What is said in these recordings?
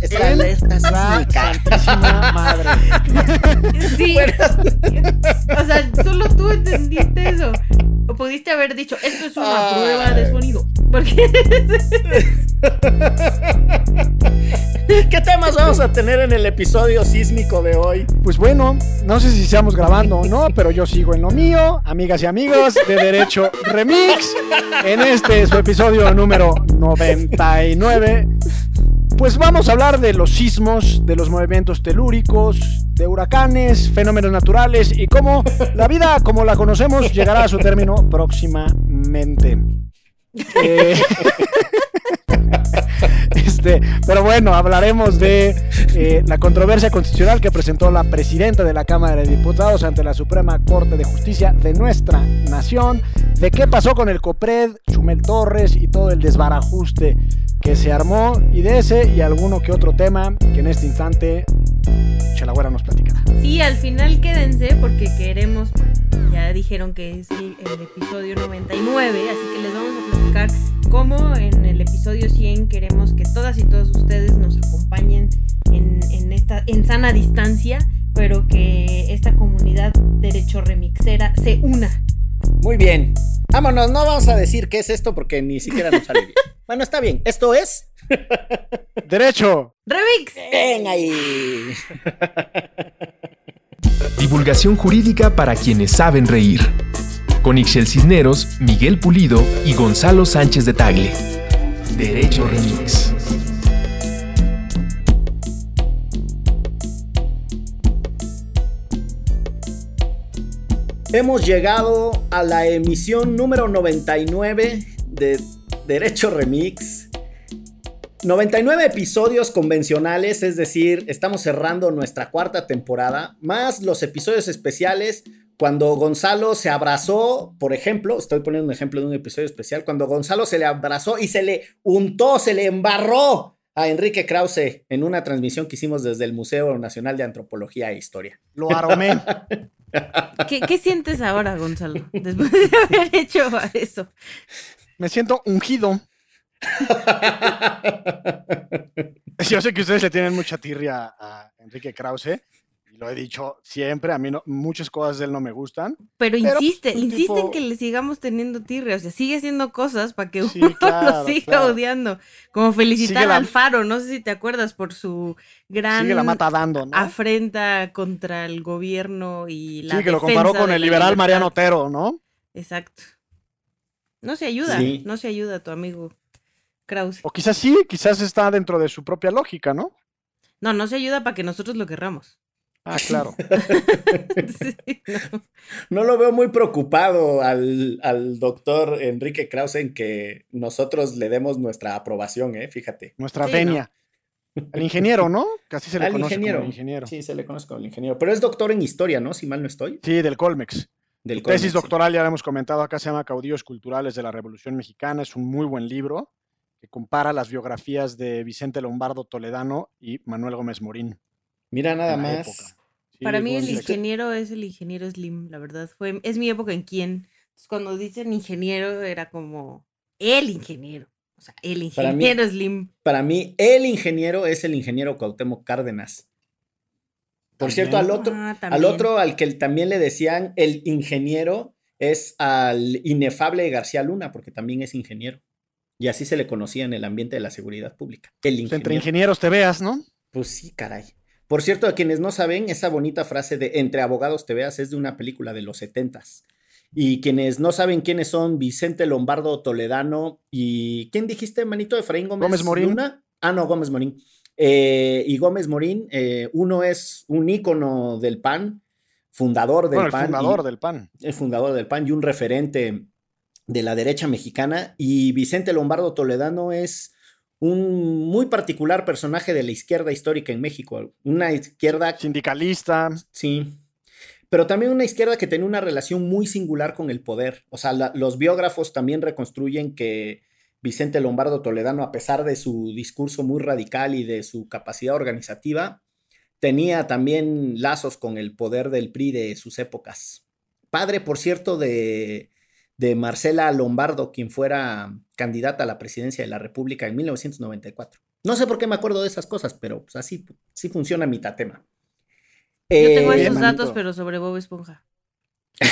Tardes. Es la alerta sísmica. Santísima madre. Sí. O sea, solo tú entendiste eso. O pudiste haber dicho, esto es una Ay. prueba de sonido. Porque ¿Qué temas vamos a tener en el episodio sísmico de hoy? Pues bueno, no sé si estamos grabando o no, pero yo sigo en lo mío, amigas y amigos de Derecho Remix, en este su episodio número 99. Pues vamos a hablar de los sismos, de los movimientos telúricos, de huracanes, fenómenos naturales y cómo la vida como la conocemos llegará a su término próximamente. Eh, Pero bueno, hablaremos de eh, la controversia constitucional que presentó la presidenta de la Cámara de Diputados ante la Suprema Corte de Justicia de nuestra nación, de qué pasó con el COPRED, Chumel Torres y todo el desbarajuste que se armó, y de ese y alguno que otro tema que en este instante Chalagüera nos platicará. sí, al final quédense porque queremos, ya dijeron que es el, el episodio 99, así que les vamos a platicar cómo en el episodio 100 queremos que todas y todos ustedes nos acompañen en, en esta en sana distancia, pero que esta comunidad derecho remixera se una. Muy bien. Vámonos, no vamos a decir qué es esto porque ni siquiera nos sale bien. Bueno, está bien. Esto es. Derecho. Remix. Ven ahí. Divulgación jurídica para quienes saben reír. Con Ixel Cisneros, Miguel Pulido y Gonzalo Sánchez de Tagle. Derecho Remix. Hemos llegado a la emisión número 99 de Derecho Remix. 99 episodios convencionales, es decir, estamos cerrando nuestra cuarta temporada, más los episodios especiales. Cuando Gonzalo se abrazó, por ejemplo, estoy poniendo un ejemplo de un episodio especial, cuando Gonzalo se le abrazó y se le untó, se le embarró a Enrique Krause en una transmisión que hicimos desde el Museo Nacional de Antropología e Historia. Lo aromé. ¿Qué, qué sientes ahora, Gonzalo? Después de haber hecho eso. Me siento ungido. Yo sé que ustedes le tienen mucha tirria a Enrique Krause. Y lo he dicho siempre. A mí no- muchas cosas de él no me gustan. Pero Pero, insiste, insiste en que le sigamos teniendo tirria. O sea, sigue haciendo cosas para que uno Sí, lo claro, siga claro. odiando. Como felicitar la- al Faro, no sé si te acuerdas por su gran Sigue la mata dando, ¿no? afrenta contra el gobierno y la Sí, que lo comparó con el liberal libertad. Mariano Otero, ¿no? Exacto. No se ayuda, Sí. no se ayuda tu amigo Krause. O quizás sí, quizás está dentro de su propia lógica, ¿no? No, no se ayuda para que nosotros lo querramos. Ah, claro. Sí, no. No lo veo muy preocupado al, al doctor Enrique Krause en que nosotros le demos nuestra aprobación, ¿eh? Fíjate. Nuestra Sí, venia. El ingeniero, ¿no? Casi se le Al conoce ingeniero. como ingeniero. Sí. Sí, se le conoce como el ingeniero. Pero es doctor en historia, ¿no? Si mal no estoy. del Colmex. Del Tesis Colmex, sí. doctoral, ya lo hemos comentado acá, se llama Caudillos Culturales de la Revolución Mexicana. Es un muy buen libro que compara las biografías de Vicente Lombardo Toledano y Manuel Gómez Morín. Mira nada más. época. Sí, Para mí el ingeniero es el ingeniero Slim, la verdad. Fue, es mi época en quien. Entonces, cuando dicen ingeniero era como el ingeniero. O sea, el Para mí- ingeniero Slim. Para mí, el ingeniero es el ingeniero Cuauhtémoc Cárdenas. Por También. cierto, al otro, Ah, al otro, al que también le decían el ingeniero, es al inefable García Luna, porque también es ingeniero. Y así se le conocía en el ambiente de la seguridad pública. El Pues ingeniero. entre ingenieros te veas, ¿no? Pues sí, caray. Por cierto, a quienes no saben, esa bonita frase de entre abogados te veas es de una película de los setentas. Y quienes no saben quiénes son Vicente Lombardo Toledano y ¿quién dijiste, manito? Efraín Gómez, Gómez Morín. Luna? Ah, no, Gómez Morín. Eh, y Gómez Morín, eh, uno es un ícono del PAN, fundador del Bueno, el PAN. y- fundador del PAN. el fundador del PAN y un referente de la derecha mexicana. Y Vicente Lombardo Toledano es un muy particular personaje de la izquierda histórica en México. Una izquierda, Sindicalista. sí, pero también una izquierda que tenía una relación muy singular con el poder. O sea, la- los biógrafos también reconstruyen que Vicente Lombardo Toledano, a pesar de su discurso muy radical y de su capacidad organizativa, tenía también lazos con el poder del PRI de sus épocas. Padre, por cierto, de, de Marcela Lombardo, quien fuera candidata a la presidencia de la República en 1994. No sé por qué me acuerdo de esas cosas, pero pues, así, sí funciona mi tatema. Yo tengo Eh, esos manito. datos, pero sobre Bob Esponja.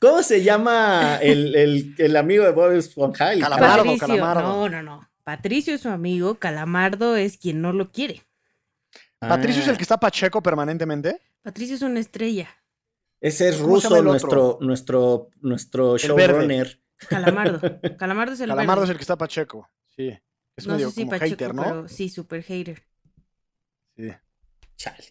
¿Cómo se llama el, el- el amigo de Bob Esponja? El Calamardo, Patricio. Calamardo. No, no, no. Patricio es su amigo, Calamardo es quien no lo quiere. Patricio es Ah, el que está Pacheco permanentemente. Patricio es una estrella. Ese es ¿Cómo se ruso, nuestro, nuestro, nuestro showrunner. Calamardo. Calamardo es el Calamardo es el que está Pacheco. Sí. Es no medio sé si como Pacheco, hater, ¿no? pero sí, super hater. Sí. Chale.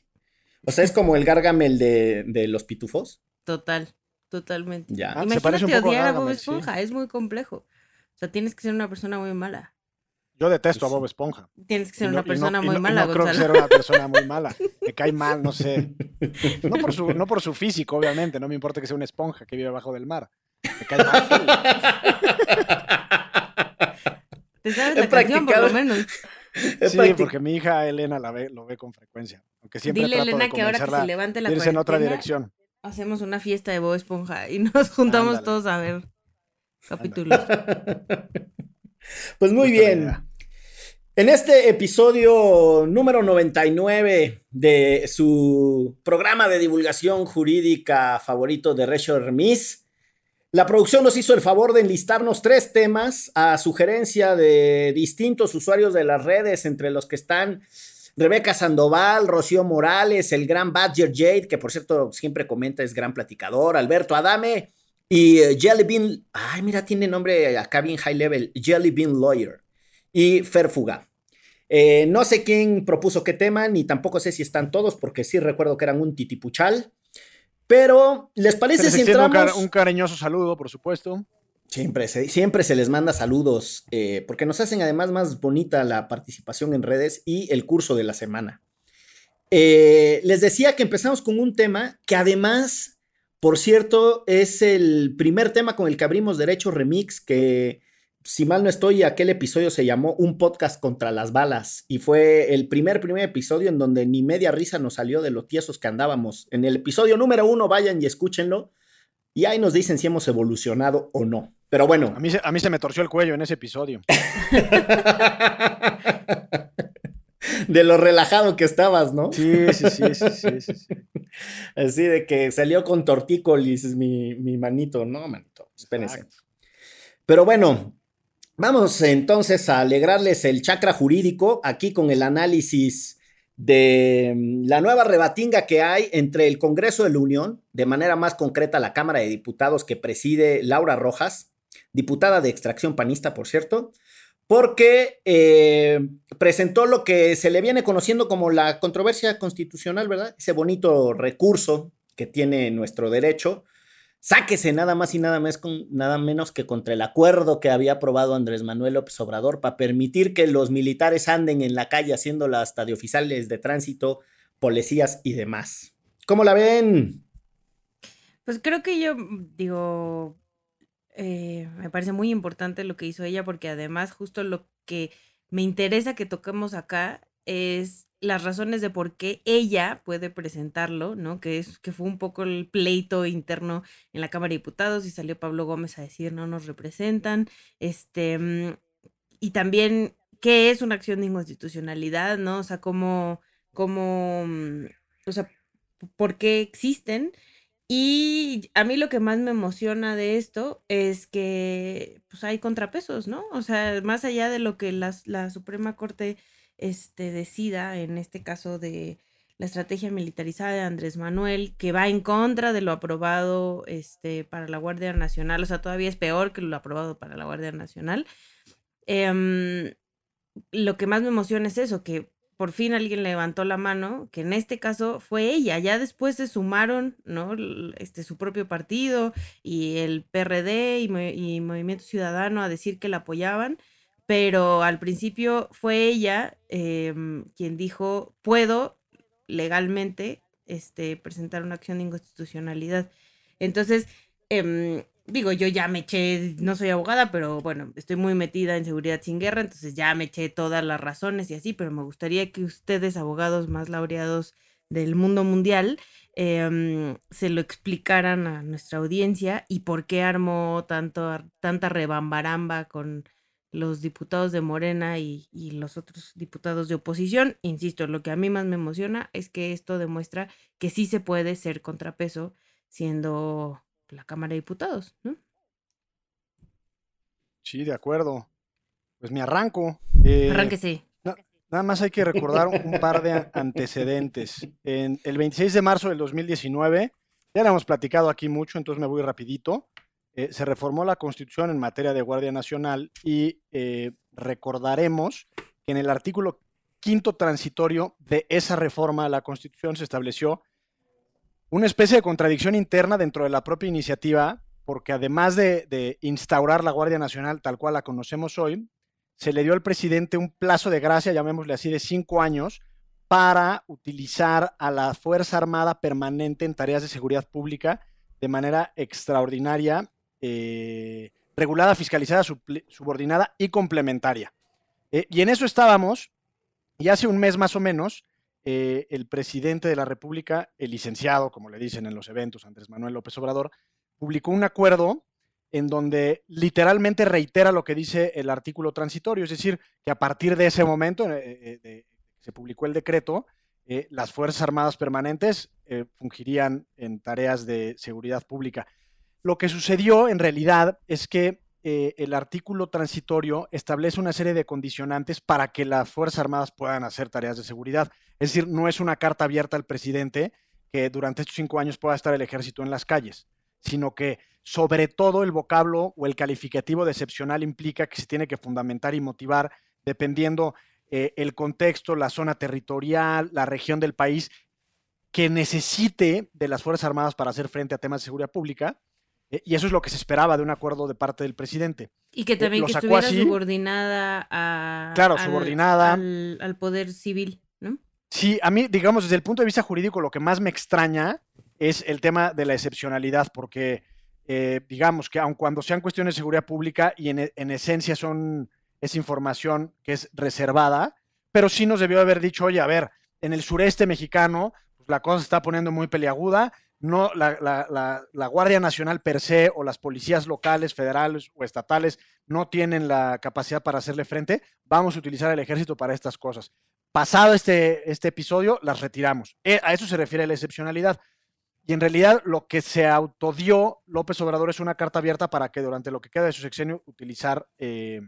O sea, es como el Gargamel de, de los pitufos. Total, totalmente. Ya. Ah, se parece Imagínate un poco a odiar a Bob sí. Esponja, es muy complejo. O sea, tienes que ser una persona muy mala. Yo detesto a Sí. Bob Esponja. Tienes que ser no- una no- persona muy no- mala, no creo que ser una persona muy mala. Me cae mal, no sé. No por, su, no por su físico, obviamente. No me importa que sea una esponja que vive abajo del mar. Me cae mal. Te sabes He la canción, por lo menos. He Sí, practic- porque mi hija Elena la ve, lo ve con frecuencia. Aunque siempre Dile, trato Elena, de que ahora que se levante la irse en otra dirección. hacemos una fiesta de Bob Esponja y nos juntamos Ándale. todos a ver capítulos. Pues muy bien. En este episodio número 99 de su programa de divulgación jurídica favorito de Recho Remis, la producción nos hizo el favor de enlistarnos tres temas a sugerencia de distintos usuarios de las redes, entre los que están Rebeca Sandoval, Rocío Morales, el gran Badger Jade, que por cierto siempre comenta, es gran platicador, Alberto Adame y eh, Jelly Bean, ay mira, tiene nombre acá bien high level, Jelly Bean Lawyer y Fer Fuga. Eh, no sé quién propuso qué tema, ni tampoco sé si están todos, porque sí recuerdo que eran un titipuchal. Pero, ¿les parece si extiende un, entramos? car- un cariñoso saludo, por supuesto. Siempre, se, siempre se les manda saludos, eh, porque nos hacen además más bonita la participación en redes y el curso de la semana. Eh, les decía que empezamos con un tema que además, por cierto, es el primer tema con el que abrimos Derecho Remix, que si mal no estoy, aquel episodio se llamó Un podcast contra las balas y fue el primer, primer episodio en donde ni media risa nos salió de lo tiesos que andábamos. En el episodio número uno, vayan y escúchenlo. Y ahí nos dicen si hemos evolucionado o no. Pero bueno. A mí, se, a mí se me torció el cuello en ese episodio. de lo relajado que estabas, ¿no? Sí, sí, sí, sí, sí, sí, sí. Así de que salió con tortícolis mi, mi manito. No, manito, espérense. Pero bueno, vamos entonces a alegrarles el chakra jurídico aquí con el análisis de mm, la nueva rebatinga que hay entre el Congreso de la Unión, de manera más concreta la Cámara de Diputados que preside Laura Rojas, diputada de extracción panista, por cierto, porque eh, presentó lo que se le viene conociendo como la controversia constitucional, ¿verdad? Ese bonito recurso que tiene nuestro derecho. Sáquese nada más y nada, con, nada menos que contra el acuerdo que había aprobado Andrés Manuel López Obrador para permitir que los militares anden en la calle haciéndola hasta de oficiales de tránsito, policías y demás. ¿Cómo la ven? Pues creo que yo digo, eh, me parece muy importante lo que hizo ella porque además justo lo que me interesa que toquemos acá es las razones de por qué ella puede presentarlo, ¿no? Que es que fue un poco el pleito interno en la Cámara de Diputados y salió Pablo Gómez a decir no nos representan, este mm, y también qué es una acción de inconstitucionalidad, ¿no? O sea, cómo cómo mm, o sea, por qué existen y a mí lo que más me emociona de esto es que pues hay contrapesos, ¿no? O sea, más allá de lo que las- la Suprema Corte este, decida, en este caso de la estrategia militarizada de Andrés Manuel, que va en contra de lo aprobado este, para la Guardia Nacional, o sea, todavía es peor que lo aprobado para la Guardia Nacional. Em, lo que más me emociona es eso, que por fin alguien levantó la mano, que en este caso fue ella. Ya después se sumaron, ¿no? Este, su propio partido y el PRD y, y Movimiento Ciudadano a decir que la apoyaban, pero al principio fue ella em, quien dijo, puedo legalmente este, presentar una acción de inconstitucionalidad. Entonces, em, digo, yo ya me eché, no soy abogada, pero bueno, estoy muy metida en seguridad sin guerra, entonces ya me eché todas las razones y así, pero me gustaría que ustedes, abogados más laureados del mundo mundial, em, se lo explicaran a nuestra audiencia y por qué armó tanto, tanta rebambaramba con los diputados de Morena y, y, los otros diputados de oposición. Insisto, lo que a mí más me emociona es que esto demuestra que sí se puede ser contrapeso siendo la Cámara de Diputados, ¿no? Sí, de acuerdo. Pues me arranco. Eh, Arránquese. nada más hay que recordar un par de antecedentes. En el 26 de marzo del 2019, ya lo hemos platicado aquí mucho, entonces me voy rapidito. Eh, se reformó la Constitución en materia de Guardia Nacional y eh, recordaremos que en el artículo quinto transitorio de esa reforma a la Constitución se estableció una especie de contradicción interna dentro de la propia iniciativa, porque además de, instaurar la Guardia Nacional tal cual la conocemos hoy, se le dio al presidente un plazo de gracia, llamémosle así, de cinco años, para utilizar a la Fuerza Armada permanente en tareas de seguridad pública de manera extraordinaria eh, regulada, fiscalizada, subordinada y complementaria. Eh, y en eso estábamos, y hace un mes más o menos, eh, el presidente de la República, el licenciado, como le dicen en los eventos, Andrés Manuel López Obrador, publicó un acuerdo en donde literalmente reitera lo que dice el artículo transitorio, es decir, que a partir de ese momento se publicó el decreto, las Fuerzas Armadas Permanentes fungirían en tareas de seguridad pública. Lo que sucedió en realidad es que eh, el artículo transitorio establece una serie de condicionantes para que las Fuerzas Armadas puedan hacer tareas de seguridad. Es decir, no es una carta abierta al presidente que durante estos cinco años pueda estar el ejército en las calles, sino que sobre todo el vocablo o el calificativo de excepcional implica que se tiene que fundamentar y motivar dependiendo eh, el contexto, la zona territorial, la región del país que necesite de las Fuerzas Armadas para hacer frente a temas de seguridad pública y eso es lo que se esperaba de un acuerdo de parte del presidente. Y que eh, también que estuviera subordinada a, claro, al, subordinada al, poder civil, ¿no? Sí, a mí, digamos, desde el punto de vista jurídico, lo que más me extraña es el tema de la excepcionalidad, porque eh, digamos que aun cuando sean cuestiones de seguridad pública y en, en, esencia son es información que es reservada, pero sí nos debió haber dicho, oye, a ver, en el sureste mexicano, pues la cosa se está poniendo muy peliaguda, no, la, Guardia Nacional per se o las policías locales, federales o estatales no tienen la capacidad para hacerle frente, vamos a utilizar el ejército para estas cosas. Pasado este, este episodio, las retiramos. Eh, a eso se refiere la excepcionalidad. Y en realidad lo que se autodió López Obrador es una carta abierta para que durante lo que queda de su sexenio utilizar eh,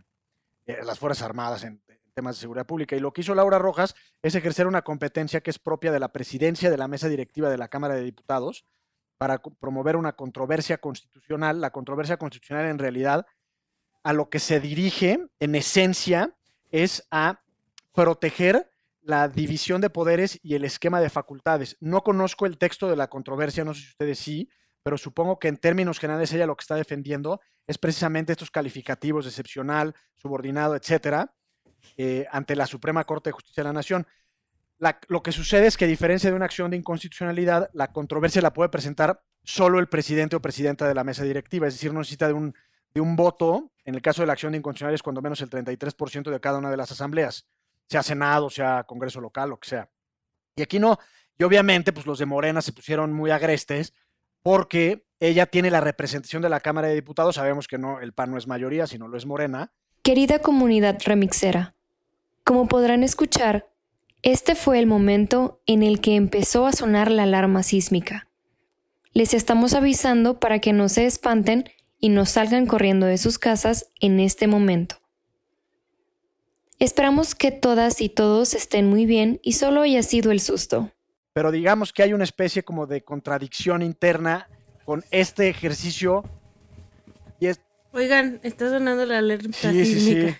eh, las Fuerzas Armadas en, temas de seguridad pública. Y lo que hizo Laura Rojas es ejercer una competencia que es propia de la presidencia de la mesa directiva de la Cámara de Diputados para promover una controversia constitucional. La controversia constitucional en realidad a lo que se dirige en esencia es a proteger la división de poderes y el esquema de facultades. No conozco el texto de la controversia, no sé si ustedes sí, pero supongo que en términos generales ella lo que está defendiendo es precisamente estos calificativos excepcional, subordinado, etcétera, eh, ante la Suprema Corte de Justicia de la Nación. lo que sucede es que a diferencia de una acción de inconstitucionalidad, la controversia la puede presentar solo el presidente o presidenta de la mesa directiva, es decir, no necesita de un, de un voto, en el caso de la acción de inconstitucionalidad es cuando menos el 33% de cada una de las asambleas, sea Senado, sea Congreso local, lo que sea. Y aquí no, y obviamente pues los de Morena se pusieron muy agrestes porque ella tiene la representación de la Cámara de Diputados, sabemos que no, el PAN no es mayoría, sino lo es Morena. Querida comunidad remixera, como podrán escuchar, este fue el momento en el que empezó a sonar la alarma sísmica. Les estamos avisando para que no se espanten y no salgan corriendo de sus casas en este momento. Esperamos que todas y todos estén muy bien y solo haya sido el susto. Pero digamos que hay una especie como de contradicción interna con este ejercicio. Y Oigan, está sonando la alerta sísmica.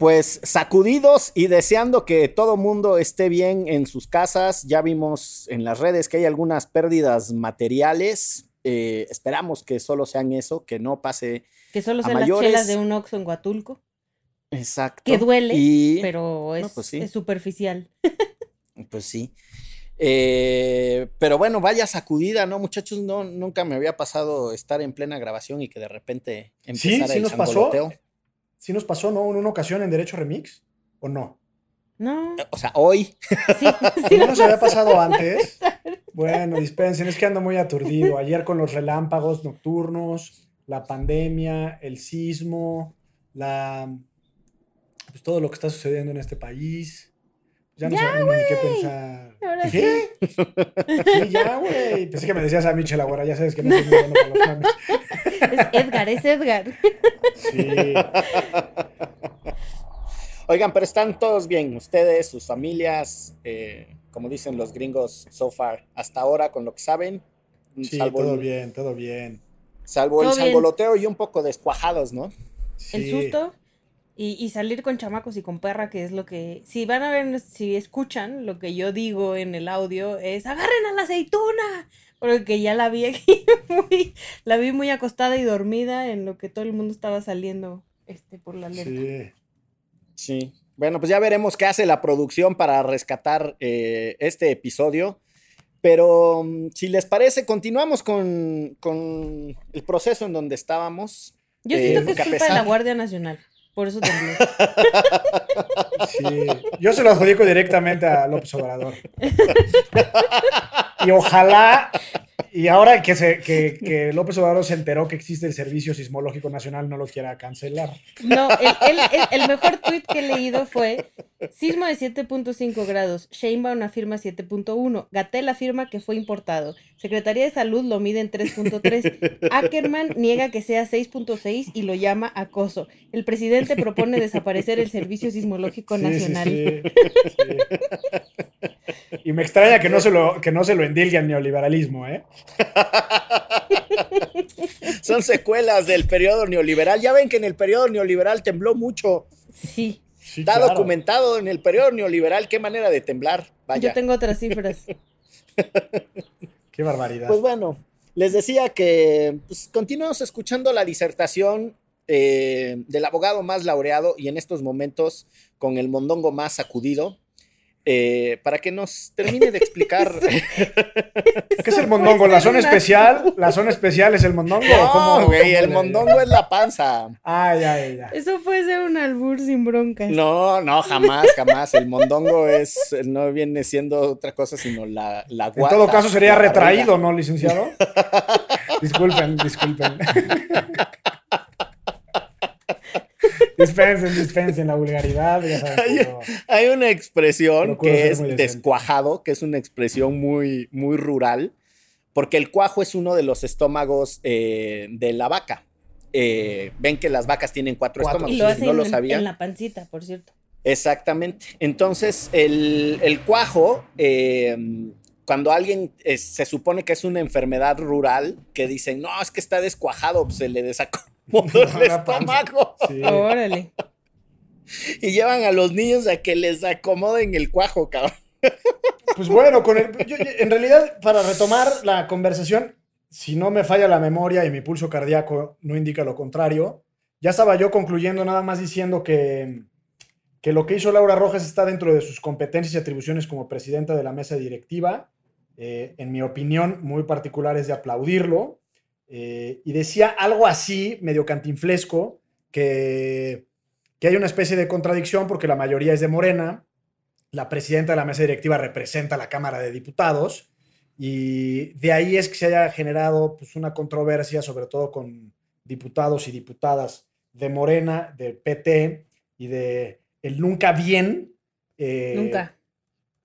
Pues sacudidos y deseando que todo mundo esté bien en sus casas. Ya vimos en las redes que hay algunas pérdidas materiales. Eh, esperamos que solo sean eso, que no pase. Que solo sean las chelas de un Oxxo en Huatulco. Exacto. Que duele, Y- pero es, No, pues sí. es superficial. Pues sí. Eh, pero bueno, vaya sacudida, ¿no, muchachos? No, nunca me había pasado estar en plena grabación y que de repente Sí, empezara sí el nos pasó. ¿Sí nos pasó, no? En una ocasión en Derecho Remix, ¿o no? No, O sea, hoy. sí, sí ¿No nos había pasado antes? Bueno, dispensen, es que ando muy aturdido. Ayer con los relámpagos nocturnos, la pandemia, el sismo, la pues todo lo que está sucediendo en este país. Ya no sabemos ni qué pensar. Ahora ¿Qué? Sí, ya, güey. Pensé que me decías a Michelle ahora, ya sabes que no soy muy bueno para los mames. Es Edgar, es Edgar. Sí. Oigan, pero están todos bien. Ustedes, sus familias, eh, como dicen los gringos, so far, hasta ahora, con lo que saben. Sí, salvo todo el, bien, todo bien. salvo el Todo bien. sangoloteo y un poco descuajados, ¿no? El Sí. susto y, y salir con chamacos y con perra, que es lo que. Si van a ver, si escuchan lo que yo digo en el audio, es agarren a la aceituna. Porque ya la vi aquí muy. La vi muy acostada y dormida en lo que todo el mundo estaba saliendo este, por la lenta. Sí. Sí. Bueno, pues ya veremos qué hace la producción para rescatar eh, este episodio. Pero mm, si les parece, continuamos con, con el proceso en donde estábamos. Yo Eh, siento que es culpa de la pesar- Guardia Nacional. Por eso tembló. Sí, yo se lo adjudico directamente a López Obrador. Y ojalá, y ahora que, se, que, que López Obrador se enteró que existe el Servicio Sismológico Nacional, no lo quiera cancelar. No, el, el- el- el mejor tweet que he leído fue sismo de 7.5 grados, Sheinbaum afirma 7.1, Gatel afirma que fue importado, Secretaría de Salud lo mide en 3.3, Ackerman niega que sea 6.6 y lo llama acoso. El presidente propone desaparecer el Servicio Sismológico sí, Nacional. sí, sí. Y me extraña que no se lo, que no se lo endilgue al neoliberalismo, ¿eh? Son secuelas del periodo neoliberal. Ya ven que en el periodo neoliberal tembló mucho. Sí, Sí, Está claro. documentado en el periodo neoliberal qué manera de temblar. Vaya. yo tengo otras cifras. Qué barbaridad. Pues bueno, les decía que pues, continuamos escuchando la disertación eh, del abogado más laureado y en estos momentos con el mondongo más sacudido. Eh, para que nos termine de explicar. ¿Qué es el mondongo? ¿La zona especial? ¿La zona especial es el mondongo? ¿O cómo- no, güey, cómo el mondongo es la panza. Ah, ya, ya, ya. Eso puede ser un albur sin broncas. No, no, jamás, jamás. El mondongo es, no viene siendo otra cosa sino la, la En todo caso sería retraído, ¿no, licenciado? disculpen, disculpen. dispensen, dispensen la vulgaridad. Ya saben Hay una expresión Procuro que es descuajado, que es una expresión muy, muy rural, porque el cuajo es uno de los estómagos eh, de la vaca. Eh, ven que las vacas tienen cuatro, Cuatro. estómagos, Y lo hacen no lo sabían. en la pancita, por cierto. Exactamente. Entonces, el, el cuajo, eh, cuando alguien se supone que es una enfermedad rural, que dicen, no, es que está descuajado, pues se le desacomodó el La panza. estómago. Sí. Órale. Y llevan a los niños a que les acomoden el cuajo, cabrón. Pues bueno, con el, yo- yo- en realidad, para retomar la conversación, si no me falla la memoria y mi pulso cardíaco no indica lo contrario, ya estaba yo concluyendo nada más diciendo que, que lo que hizo Laura Rojas está dentro de sus competencias y atribuciones como presidenta de la mesa directiva. Eh, en mi opinión, muy particular es de aplaudirlo. Eh, y decía algo así, medio cantinflesco, que, que hay una especie de contradicción porque la mayoría es de Morena, la presidenta de la mesa directiva representa la Cámara de Diputados y de ahí es que se haya generado pues, una controversia, sobre todo con diputados y diputadas de Morena, del PT y de el nunca bien, eh, Nunca.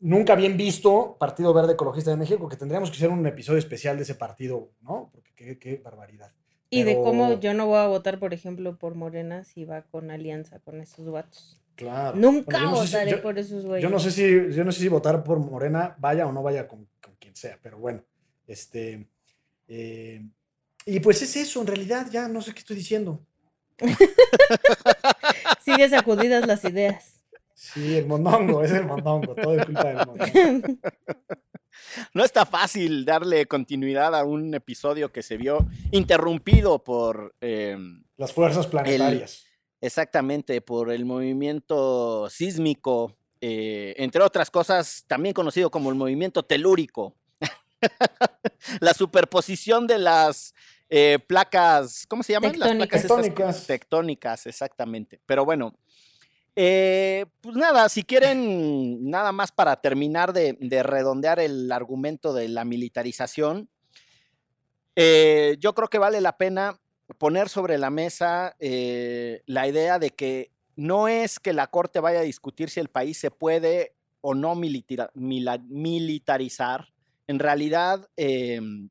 Nunca bien visto Partido Verde Ecologista de México, que tendríamos que hacer un episodio especial de ese partido, ¿no? Porque qué, qué barbaridad. Y de cómo yo no voy a votar, por ejemplo, por Morena si va con alianza con esos vatos. Claro. Nunca Bueno, no si- votaré yo- por esos güeyes. Yo no sé si, yo no sé si votar por Morena vaya o no vaya con, con quien sea, pero bueno, este. eh, y pues es eso, en realidad, ya no sé qué estoy diciendo. Sigue sacudidas las ideas. Sí, el mondongo, es el mondongo, todo es culpa del mondongo. No está fácil darle continuidad a un episodio que se vio interrumpido por... eh, Las fuerzas planetarias. exactamente, por el movimiento sísmico, eh, entre otras cosas, también conocido como el movimiento telúrico. la superposición de las eh, placas, ¿cómo se llaman? Tectónicas. Las placas Tectónicas. tectónicas, exactamente. Pero bueno, eh, pues nada, si quieren, nada más para terminar de, de redondear el argumento de la militarización, eh, yo creo que vale la pena poner sobre la mesa eh, la idea de que no es que la Corte vaya a discutir si el país se puede o no militarizar. En realidad, em,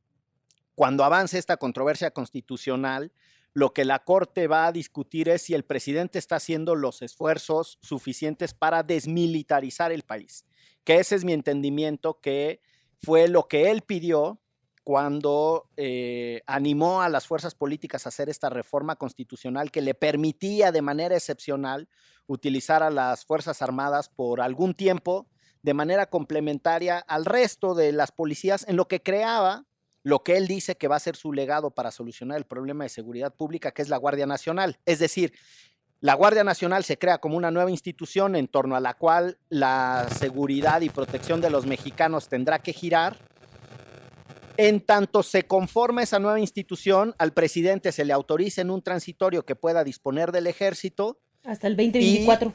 cuando avance esta controversia constitucional, lo que la Corte va a discutir es si el presidente está haciendo los esfuerzos suficientes para desmilitarizar el país. Que ese es mi entendimiento, que fue lo que él pidió cuando eh, animó a las fuerzas políticas a hacer esta reforma constitucional que le permitía de manera excepcional utilizar a las Fuerzas Armadas por algún tiempo de manera complementaria al resto de las policías en lo que creaba lo que él dice que va a ser su legado para solucionar el problema de seguridad pública, que es la Guardia Nacional. Es decir, la Guardia Nacional se crea como una nueva institución en torno a la cual la seguridad y protección de los mexicanos tendrá que girar. En tanto se conforma esa nueva institución, al presidente se le autoriza en un transitorio que pueda disponer del ejército Hasta el 2024.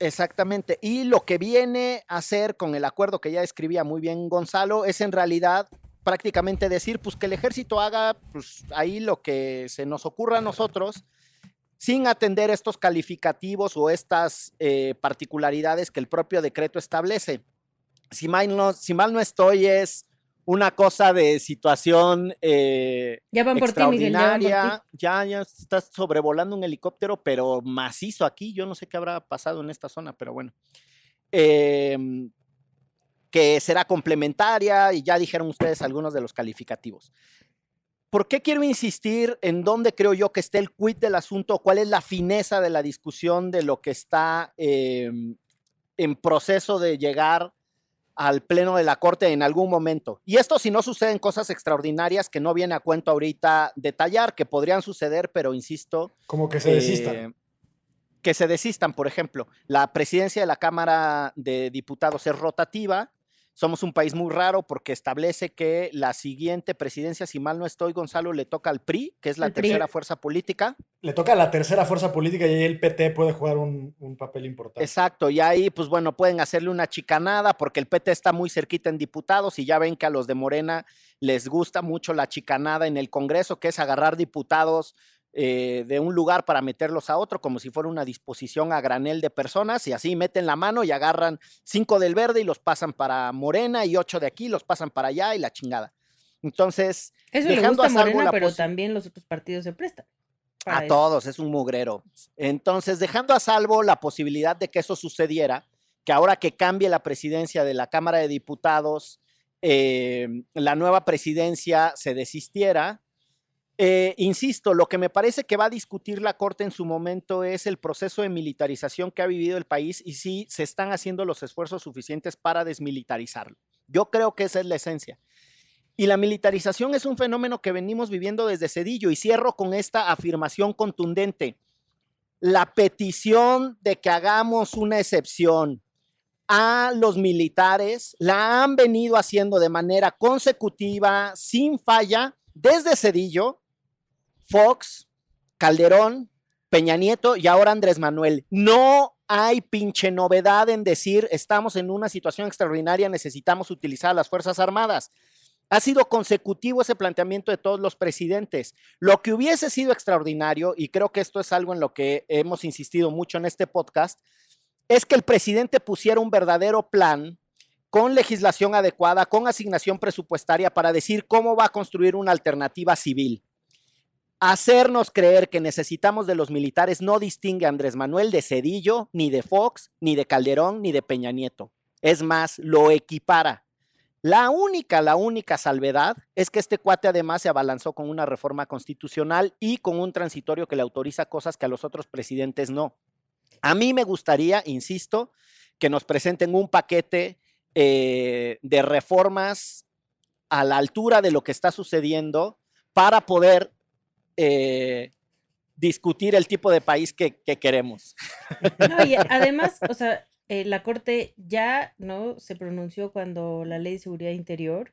Exactamente. Y lo que viene a hacer con el acuerdo que ya escribía muy bien Gonzalo es en realidad prácticamente decir pues que el ejército haga pues ahí lo que se nos ocurra a nosotros sin atender estos calificativos o estas eh, particularidades que el propio decreto establece. Si mal no, si mal no estoy es una cosa de situación eh, Ya van por ti, Miguel. Ya van por ti. extraordinaria. Ya, ya estás sobrevolando un helicóptero, pero macizo aquí. Yo no sé qué habrá pasado en esta zona, pero bueno. Em, que será complementaria y ya dijeron ustedes algunos de los calificativos. ¿Por qué quiero insistir en dónde creo yo que esté el quid del asunto? ¿Cuál es la fineza de la discusión de lo que está em, en proceso de llegar al pleno de la corte en algún momento? Y esto si no suceden cosas extraordinarias que no viene a cuento ahorita detallar, que podrían suceder, pero insisto, Como que se desistan. eh, que se desistan, por ejemplo. La presidencia de la Cámara de Diputados es rotativa. Somos un país muy raro porque establece que la siguiente presidencia, si mal no estoy, Gonzalo, le toca al PRI, que es la PRI. tercera fuerza política. Le toca a la tercera fuerza política y ahí el PT puede jugar un, un papel importante. Exacto, y ahí, pues bueno, pueden hacerle una chicanada porque el PT está muy cerquita en diputados y ya ven que a los de Morena les gusta mucho la chicanada en el Congreso, que es agarrar diputados eh, de un lugar para meterlos a otro, como si fuera una disposición a granel de personas, y así meten la mano y agarran cinco del verde y los pasan para Morena y ocho de aquí los pasan para allá y la chingada. Entonces, Eso le dejando gusta a Morena, la pero también los otros partidos se prestan. a eso. todos, es un mugrero. Entonces, dejando a salvo la posibilidad de que eso sucediera, que ahora que cambie la presidencia de la Cámara de Diputados, eh, la nueva presidencia se desistiera. Eh, insisto, lo que me parece que va a discutir la Corte en su momento es el proceso de militarización que ha vivido el país y si se están haciendo los esfuerzos suficientes para desmilitarizarlo. Yo creo que esa es la esencia. Y la militarización es un fenómeno que venimos viviendo desde Cedillo. Y cierro con esta afirmación contundente. La petición de que hagamos una excepción a los militares la han venido haciendo de manera consecutiva, sin falla, desde Cedillo, Fox, Calderón, Peña Nieto y ahora Andrés Manuel. No hay pinche novedad en decir estamos en una situación extraordinaria, necesitamos utilizar a las Fuerzas Armadas. Ha sido consecutivo ese planteamiento de todos los presidentes. Lo que hubiese sido extraordinario, y creo que esto es algo en lo que hemos insistido mucho en este podcast, es que el presidente pusiera un verdadero plan con legislación adecuada, con asignación presupuestaria para decir cómo va a construir una alternativa civil. Hacernos creer que necesitamos de los militares no distingue a Andrés Manuel de Cedillo, ni de Fox, ni de Calderón, ni de Peña Nieto. Es más, lo equipara. La única, la única salvedad es que este cuate además se abalanzó con una reforma constitucional y con un transitorio que le autoriza cosas que a los otros presidentes no. A mí me gustaría, insisto, que nos presenten un paquete eh, de reformas a la altura de lo que está sucediendo para poder eh, discutir el tipo de país que, queremos. No, y además, o sea, eh, la Corte ya no se pronunció cuando la Ley de Seguridad Interior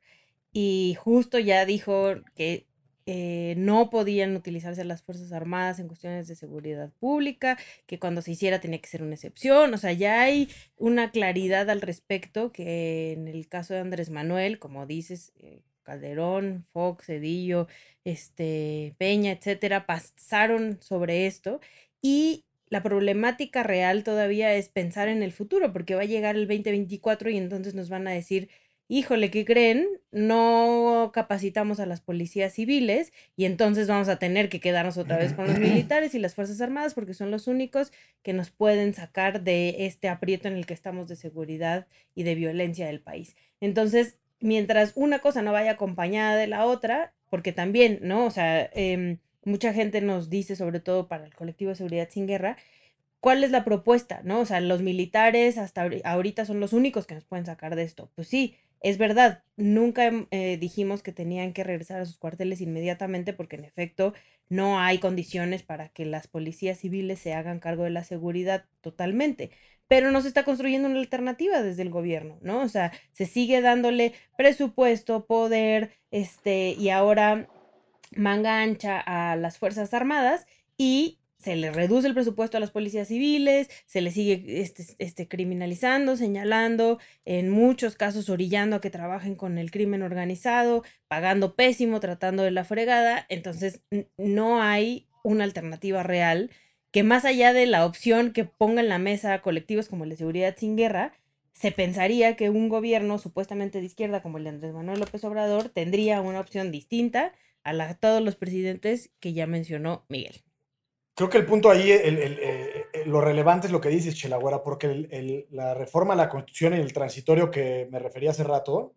y justo ya dijo que eh, no podían utilizarse las Fuerzas Armadas en cuestiones de seguridad pública, que cuando se hiciera tenía que ser una excepción, o sea, ya hay una claridad al respecto que en el caso de Andrés Manuel, como dices, Calderón, Fox, Cedillo, este, Peña, etcétera, pasaron sobre esto y la problemática real todavía es pensar en el futuro, porque va a llegar el 2024 y entonces nos van a decir, híjole, ¿qué creen? No capacitamos a las policías civiles y entonces vamos a tener que quedarnos otra vez con los militares y las Fuerzas Armadas porque son los únicos que nos pueden sacar de este aprieto en el que estamos de seguridad y de violencia del país. Entonces, mientras una cosa no vaya acompañada de la otra, porque también, ¿no? O sea, em, mucha gente nos dice, sobre todo para el colectivo de seguridad sin guerra, ¿cuál es la propuesta? ¿No? O sea, los militares hasta ahorita son los únicos que nos pueden sacar de esto. Pues sí, es verdad, nunca eh, dijimos que tenían que regresar a sus cuarteles inmediatamente porque en efecto no hay condiciones para que las policías civiles se hagan cargo de la seguridad totalmente pero no se está construyendo una alternativa desde el gobierno, ¿no? O sea, se sigue dándole presupuesto, poder, este, y ahora manga ancha a las Fuerzas Armadas y se le reduce el presupuesto a las policías civiles, se le sigue este, este, criminalizando, señalando, en muchos casos orillando a que trabajen con el crimen organizado, pagando pésimo, tratando de la fregada. Entonces, no hay una alternativa real que más allá de la opción que ponga en la mesa colectivos como el de seguridad sin guerra, se pensaría que un gobierno supuestamente de izquierda como el de Andrés Manuel López Obrador tendría una opción distinta a la, todos los presidentes que ya mencionó Miguel. Creo que el punto ahí, eh, lo relevante es lo que dices, Chelagüera, porque la reforma a la Constitución y el transitorio que me refería hace rato,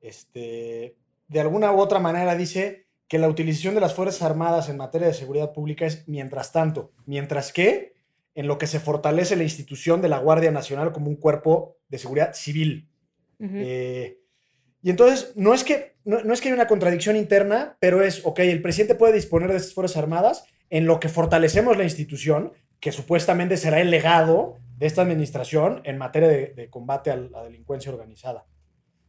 este, de alguna u otra manera dice que la utilización de las Fuerzas Armadas en materia de seguridad pública es mientras tanto, mientras que en lo que se fortalece la institución de la Guardia Nacional como un cuerpo de seguridad civil. Eh, y entonces, no es, que, no, es que haya una contradicción interna, pero es, ok, el presidente puede disponer de esas Fuerzas Armadas en lo que fortalecemos la institución, que supuestamente será el legado de esta administración en materia de, combate a la delincuencia organizada.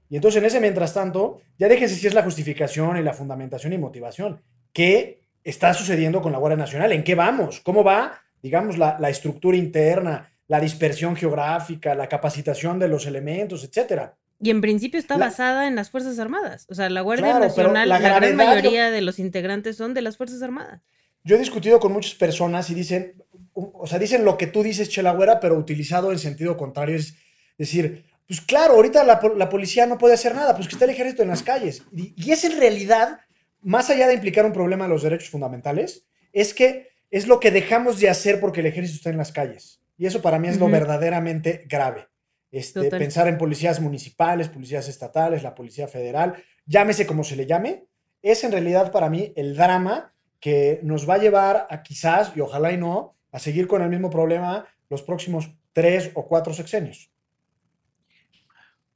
Y entonces en ese mientras tanto, ya déjense si es la justificación y la fundamentación y motivación. ¿Qué está sucediendo con la Guardia Nacional? ¿En qué vamos? ¿Cómo va, digamos, la, estructura interna, la dispersión geográfica, la capacitación de los elementos, etcétera? Y en principio está basada en las Fuerzas Armadas. O sea, la Guardia Nacional, la, gran mayoría de los integrantes son de las Fuerzas Armadas. Yo he discutido con muchas personas y dicen, o sea, dicen lo que tú dices, Chelagüera, pero utilizado en sentido contrario. Es decir, pues claro, ahorita la, policía no puede hacer nada, pues que está el ejército en las calles. Y, es en realidad, más allá de implicar un problema de los derechos fundamentales, es que es lo que dejamos de hacer porque el ejército está en las calles. Y eso para mí es lo verdaderamente grave. Este, pensar en policías municipales, policías estatales, la policía federal, llámese como se le llame, es en realidad para mí el drama que nos va a llevar a quizás, y ojalá y no, a seguir con el mismo problema los próximos tres o cuatro sexenios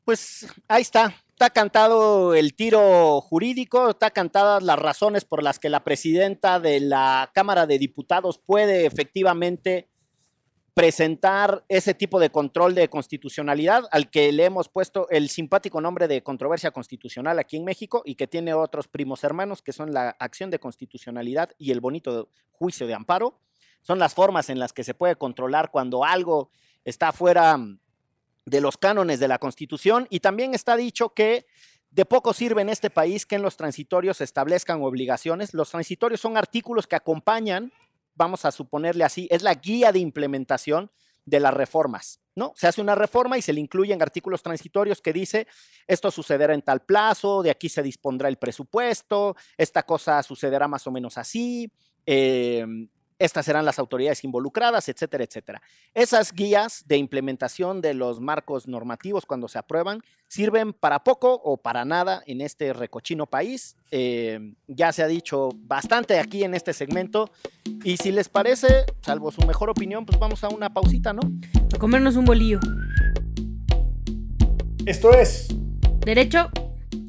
pues ahí está. Está cantado el tiro jurídico, está cantadas las razones por las que la presidenta de la Cámara de Diputados puede efectivamente presentar ese tipo de control de constitucionalidad al que le hemos puesto el simpático nombre de controversia constitucional aquí en México y que tiene otros primos hermanos que son la acción de constitucionalidad y el bonito juicio de amparo. Son las formas en las que se puede controlar cuando algo está fuera de los cánones de la Constitución y también está dicho que de poco sirve en este país que en los transitorios se establezcan obligaciones. Los transitorios son artículos que acompañan, vamos a suponerle así, es la guía de implementación de las reformas, ¿no? Se hace una reforma y se le incluyen artículos transitorios que dice esto sucederá en tal plazo, de aquí se dispondrá el presupuesto, esta cosa sucederá más o menos así, eh, estas serán las autoridades involucradas, etcétera, etcétera. Esas guías de implementación de los marcos normativos cuando se aprueban sirven para poco o para nada en este recochino país. Eh, ya se ha dicho bastante aquí en este segmento y si les parece, salvo su mejor opinión, pues vamos a una pausita, ¿no? A comernos un bolillo. Esto es... Derecho.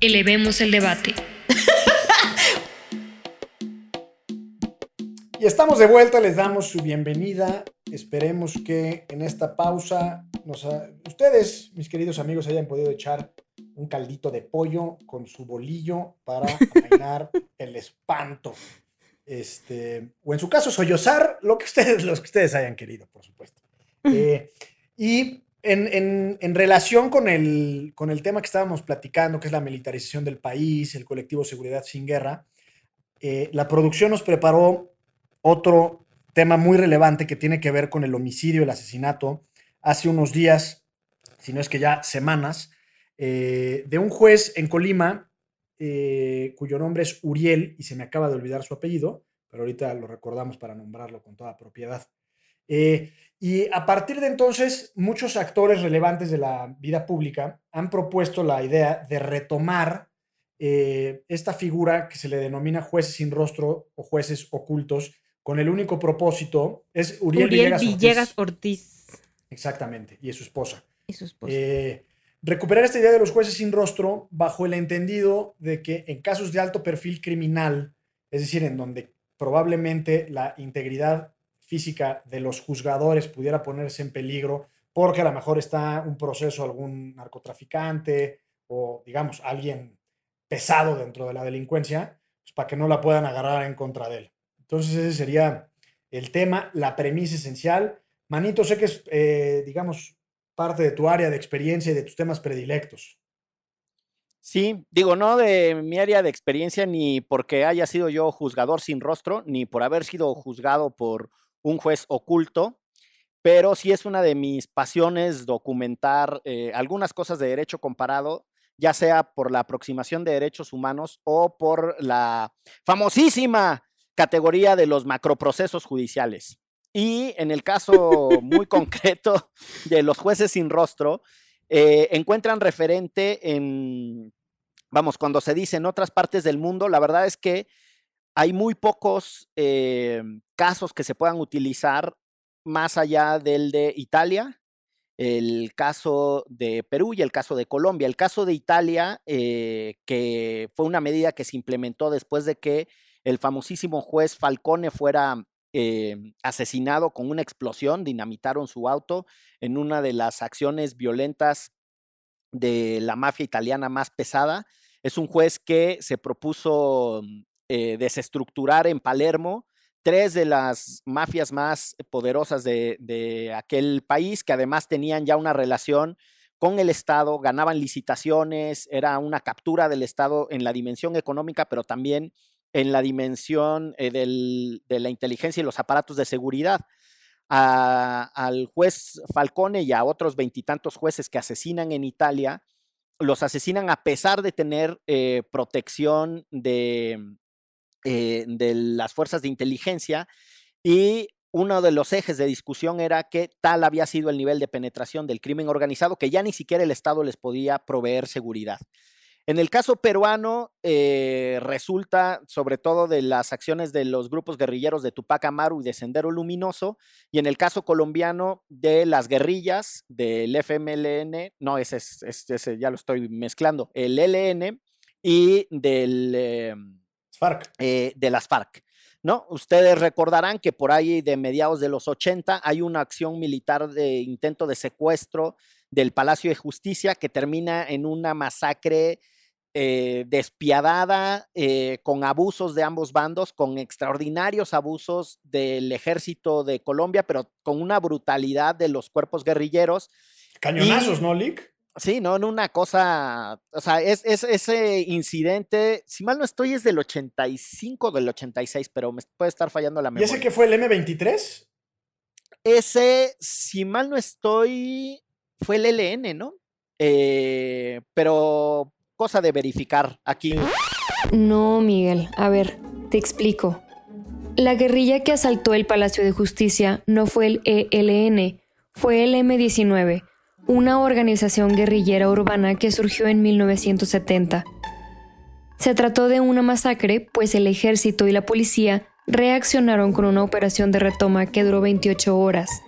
Elevemos el debate. Y estamos de vuelta, les damos su bienvenida. Esperemos que en esta pausa nos ustedes, mis queridos amigos, hayan podido echar un caldito de pollo con su bolillo para amainar el espanto. Este, o en su caso, sollozar lo que ustedes, los que ustedes hayan querido, por supuesto. Eh, y en, en, relación con el, con el tema que estábamos platicando, que es la militarización del país, el colectivo Seguridad sin Guerra, eh, la producción nos preparó otro tema muy relevante que tiene que ver con el homicidio, el asesinato, hace unos días, si no es que ya semanas, eh, de un juez en Colima, eh, cuyo nombre es Uriel, y se me acaba de olvidar su apellido, pero ahorita lo recordamos para nombrarlo con toda propiedad. Eh, y a partir de entonces, muchos actores relevantes de la vida pública han propuesto la idea de retomar esta figura que se le denomina jueces sin rostro o jueces ocultos, con el único propósito, es Uriel, Villegas, Ortiz. Exactamente, y es su esposa. Y su esposa. Eh, recuperar esta idea de los jueces sin rostro bajo el entendido de que en casos de alto perfil criminal, es decir, en donde probablemente la integridad física de los juzgadores pudiera ponerse en peligro porque a lo mejor está un proceso algún narcotraficante o digamos alguien pesado dentro de la delincuencia, pues para que no la puedan agarrar en contra de él. Entonces ese sería el tema, la premisa esencial. Manito, sé que es, eh, digamos, parte de tu área de experiencia y de tus temas predilectos. Sí, digo, no de mi área de experiencia ni porque haya sido yo juzgador sin rostro, ni por haber sido juzgado por un juez oculto, pero sí es una de mis pasiones documentar eh, algunas cosas de derecho comparado, ya sea por la aproximación de derechos humanos o por la famosísima categoría de los macroprocesos judiciales. Y en el caso muy concreto de los jueces sin rostro, eh, encuentran referente en, vamos, cuando se dice en otras partes del mundo, la verdad es que hay muy pocos eh, casos que se puedan utilizar más allá del de Italia, el caso de Perú y el caso de Colombia. El caso de Italia, eh, que fue una medida que se implementó después de que el famosísimo juez Falcone fuera em, asesinado con una explosión, dinamitaron su auto en una de las acciones violentas de la mafia italiana más pesada. Es un juez que se propuso eh, desestructurar en Palermo tres de las mafias más poderosas de, aquel país, que además tenían ya una relación con el Estado, ganaban licitaciones, era una captura del Estado en la dimensión económica, pero también en la dimensión eh, de la inteligencia y los aparatos de seguridad. al juez Falcone y a otros veintitantos jueces que asesinan en Italia, los asesinan a pesar de tener eh, protección de, eh, de las fuerzas de inteligencia y uno de los ejes de discusión era que tal había sido el nivel de penetración del crimen organizado que ya ni siquiera el Estado les podía proveer seguridad. En el caso peruano, eh, resulta sobre todo de las acciones de los grupos guerrilleros de Tupac Amaru y de Sendero Luminoso, y en el caso colombiano, de las guerrillas del FMLN, no, ese, ese ya lo estoy mezclando, el LN y del, em, FARC. Eh, de las FARC. ¿No? Ustedes recordarán que por ahí de mediados de los 80 hay una acción militar de intento de secuestro del Palacio de Justicia que termina en una masacre eh, despiadada, eh, con abusos de ambos bandos, con extraordinarios abusos del ejército de Colombia, pero con una brutalidad de los cuerpos guerrilleros. Cañonazos, ¿no, Lick? Sí, no, en una cosa, o sea, es, ese incidente, si mal no estoy, es del 85 o del 86, pero me puede estar fallando la memoria. ¿Y ese que fue el M23? Ese, si mal no estoy, fue el LN, ¿no? Eh, pero cosa de verificar aquí. No, Miguel. A ver, te explico. La guerrilla que asaltó el Palacio de Justicia no fue el ELN, fue el M-19, una organización guerrillera urbana que surgió en 1970. Se trató de una masacre, pues el ejército y la policía reaccionaron con una operación de retoma que duró 28 horas.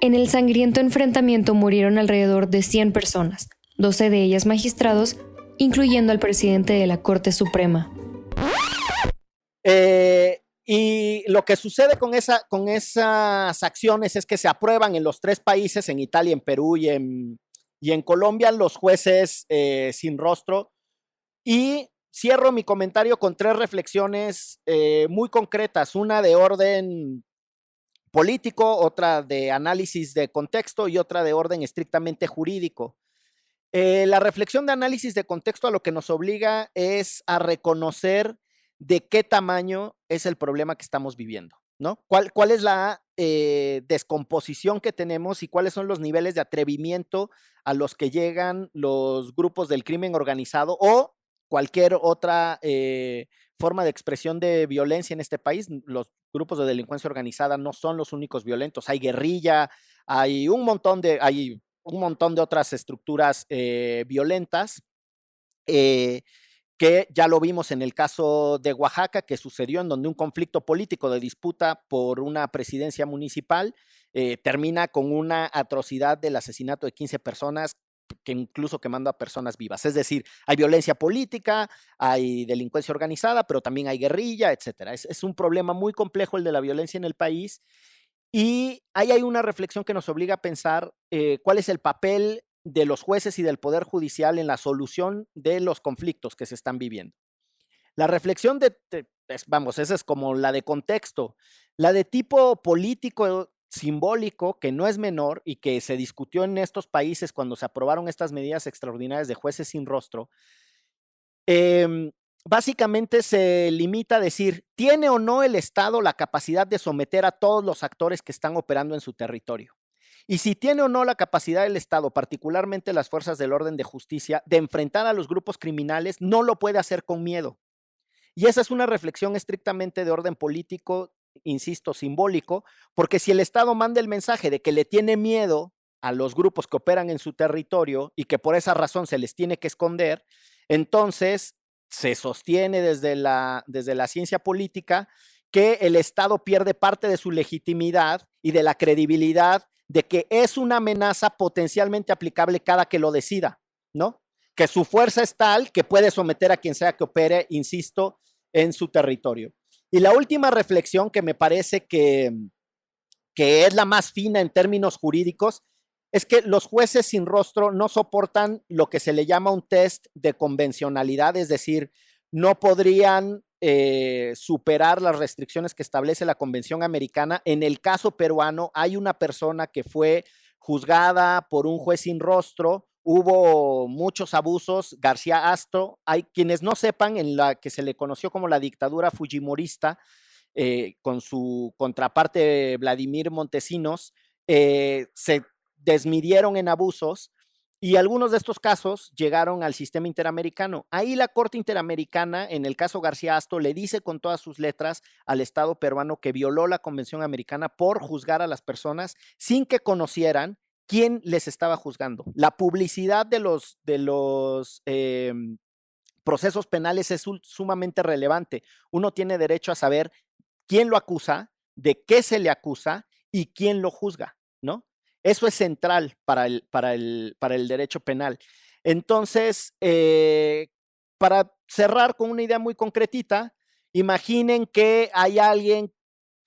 En el sangriento enfrentamiento murieron alrededor de 100 personas, 12 de ellas magistrados, incluyendo al presidente de la Corte Suprema. Eh, y lo que sucede con, esa, con esas acciones es que se aprueban en los tres países, en Italia, en Perú y en, y en Colombia, los jueces eh, sin rostro. Y cierro mi comentario con tres reflexiones eh, muy concretas, una de orden político, otra de análisis de contexto y otra de orden estrictamente jurídico. Eh, la reflexión de análisis de contexto a lo que nos obliga es a reconocer de qué tamaño es el problema que estamos viviendo, ¿no? ¿Cuál, es la eh, descomposición que tenemos y cuáles son los niveles de atrevimiento a los que llegan los grupos del crimen organizado o cualquier otra eh, forma de expresión de violencia en este país. Los grupos de delincuencia organizada no son los únicos violentos. Hay guerrilla, hay un montón de, hay un montón de otras estructuras eh, violentas. Que ya lo vimos en el caso de Oaxaca, que sucedió en donde un conflicto político de disputa por una presidencia municipal termina con una atrocidad del asesinato de 15 personas que incluso quemando a personas vivas. Es decir, hay violencia política, hay delincuencia organizada, pero también hay guerrilla, etcétera. Es, un problema muy complejo el de la violencia en el país. Y ahí hay una reflexión que nos obliga a pensar eh, cuál es el papel de los jueces y del Poder Judicial en la solución de los conflictos que se están viviendo. La reflexión de, vamos, esa es como la de contexto. La de tipo político simbólico que no es menor y que se discutió en estos países cuando se aprobaron estas medidas extraordinarias de jueces sin rostro, em, básicamente se limita a decir, ¿tiene o no el Estado la capacidad de someter a todos los actores que están operando en su territorio? Y si tiene o no la capacidad del Estado, particularmente las fuerzas del orden de justicia, de enfrentar a los grupos criminales, no lo puede hacer con miedo. Y esa es una reflexión estrictamente de orden político insisto, simbólico, porque si el Estado manda el mensaje de que le tiene miedo a los grupos que operan en su territorio y que por esa razón se les tiene que esconder, entonces se sostiene desde la, desde la ciencia política que el Estado pierde parte de su legitimidad y de la credibilidad de que es una amenaza potencialmente aplicable cada que lo decida, ¿no? Que su fuerza es tal que puede someter a quien sea que opere, insisto, en su territorio. Y la última reflexión que me parece que, que es la más fina en términos jurídicos es que los jueces sin rostro no soportan lo que se le llama un test de convencionalidad, es decir, no podrían eh, superar las restricciones que establece la Convención Americana. En el caso peruano hay una persona que fue juzgada por un juez sin rostro hubo muchos abusos. García Astro, hay quienes no sepan, en la que se le conoció como la dictadura fujimorista, eh, con su contraparte Vladimir Montesinos, eh, se desmidieron en abusos y algunos de estos casos llegaron al sistema interamericano. Ahí la Corte Interamericana, en el caso García Astro, le dice con todas sus letras al Estado peruano que violó la Convención Americana por juzgar a las personas sin que conocieran quién les estaba juzgando. La publicidad de los, de los em, procesos penales es sumamente relevante. Uno tiene derecho a saber quién lo acusa, de qué se le acusa y quién lo juzga, ¿no? Eso es central para el, para el, para el derecho penal. Entonces, eh, para cerrar con una idea muy concretita, imaginen que hay alguien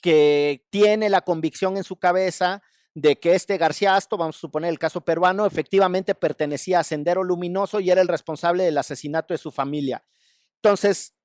que tiene la convicción en su cabeza de que este García Asto, vamos a suponer el caso peruano, efectivamente pertenecía a Sendero Luminoso y era el responsable del asesinato de su familia. Entonces,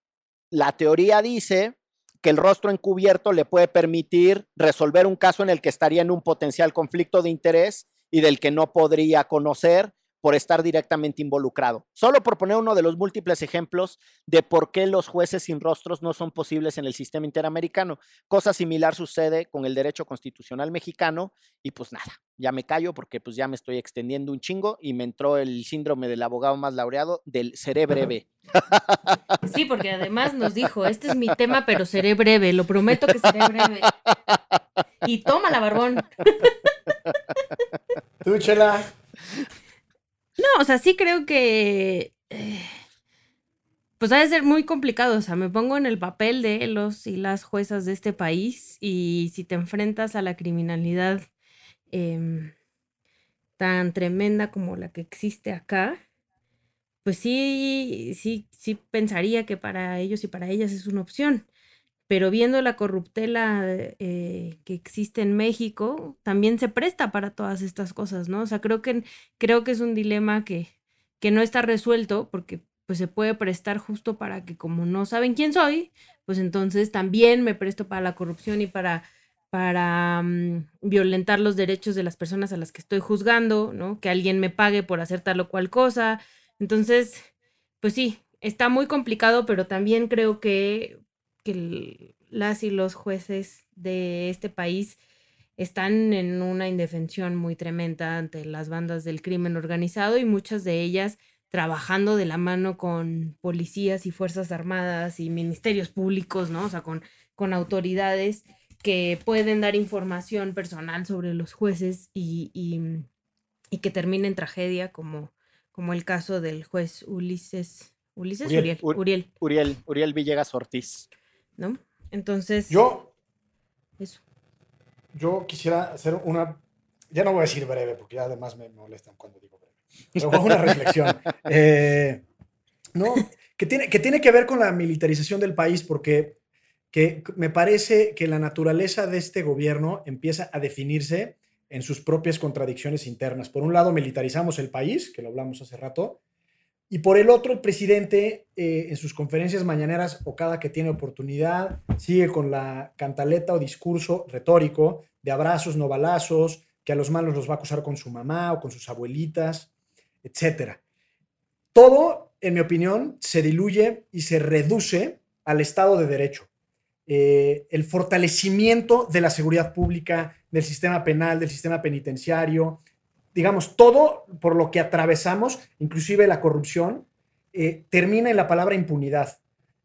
la teoría dice que el rostro encubierto le puede permitir resolver un caso en el que estaría en un potencial conflicto de interés y del que no podría conocer por estar directamente involucrado. Solo por poner uno de los múltiples ejemplos de por qué los jueces sin rostros no son posibles en el sistema interamericano. Cosa similar sucede con el derecho constitucional mexicano y pues nada, ya me callo porque pues ya me estoy extendiendo un chingo y me entró el síndrome del abogado más laureado del seré breve. Sí, porque además nos dijo, este es mi tema, pero seré breve, lo prometo que seré breve. Y toma la barbón. Tú, Chela. No, o sea, sí creo que. eh, pues ha de ser muy complicado. O sea, me pongo en el papel de los y las juezas de este país. Y si te enfrentas a la criminalidad em, tan tremenda como la que existe acá, pues sí, sí, sí pensaría que para ellos y para ellas es una opción. Pero viendo la corruptela eh, que existe en México, también se presta para todas estas cosas, ¿no? O sea, creo que, creo que es un dilema que, que no está resuelto porque pues se puede prestar justo para que como no saben quién soy, pues entonces también me presto para la corrupción y para, para mm, violentar los derechos de las personas a las que estoy juzgando, ¿no? Que alguien me pague por hacer tal o cual cosa. Entonces, pues sí, está muy complicado, pero también creo que que las y los jueces de este país están en una indefensión muy tremenda ante las bandas del crimen organizado y muchas de ellas trabajando de la mano con policías y fuerzas armadas y ministerios públicos, ¿no? O sea, con, con autoridades que pueden dar información personal sobre los jueces y, y- y que termine en tragedia, como, como el caso del juez Ulises. Ulises Uriel. Uriel. Ur- Uriel, Uriel, Uriel Villegas Ortiz. ¿No? Entonces, Yo, eso. yo quisiera hacer una. Ya no voy a decir breve, porque ya además me molestan cuando digo breve. Pero una reflexión. Eh, no, que tiene, que tiene que ver con la militarización del país, porque que me parece que la naturaleza de este gobierno empieza a definirse en sus propias contradicciones internas. Por un lado, militarizamos el país, que lo hablamos hace rato, y por el otro, el presidente eh, en sus conferencias mañaneras o cada que tiene oportunidad sigue con la cantaleta o discurso retórico de abrazos, no balazos, que a los malos los va a acusar con su mamá o con sus abuelitas, etcétera. Todo, en mi opinión, se diluye y se reduce al Estado de Derecho. Eh, el fortalecimiento de la seguridad pública, del sistema penal, del sistema penitenciario, digamos, todo por lo que atravesamos, inclusive la corrupción, eh, termina en la palabra impunidad.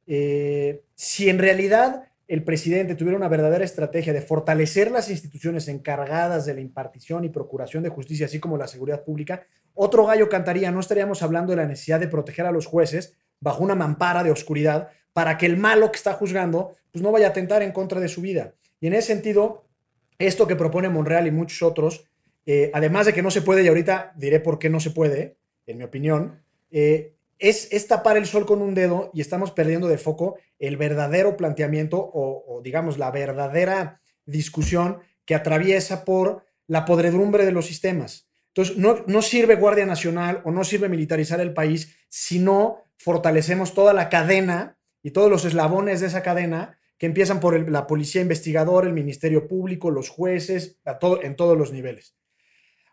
Eh, si en realidad el presidente tuviera una verdadera estrategia de fortalecer las instituciones encargadas de la impartición y procuración de justicia, así como la seguridad pública, otro gallo cantaría, no estaríamos hablando de la necesidad de proteger a los jueces bajo una mampara de oscuridad para que el malo que está juzgando pues no vaya a atentar en contra de su vida. Y en ese sentido, esto que propone Monreal y muchos otros, eh, además de que no se puede, y ahorita diré por qué no se puede, en mi opinión, eh, es, es tapar el sol con un dedo y estamos perdiendo de foco el verdadero planteamiento o, digamos, la verdadera discusión que atraviesa por la podredumbre de los sistemas. Entonces, no, no sirve Guardia Nacional o no sirve militarizar el país si no fortalecemos toda la cadena y todos los eslabones de esa cadena que empiezan por la policía investigadora, el Ministerio Público, los jueces, a todo, en todos los niveles.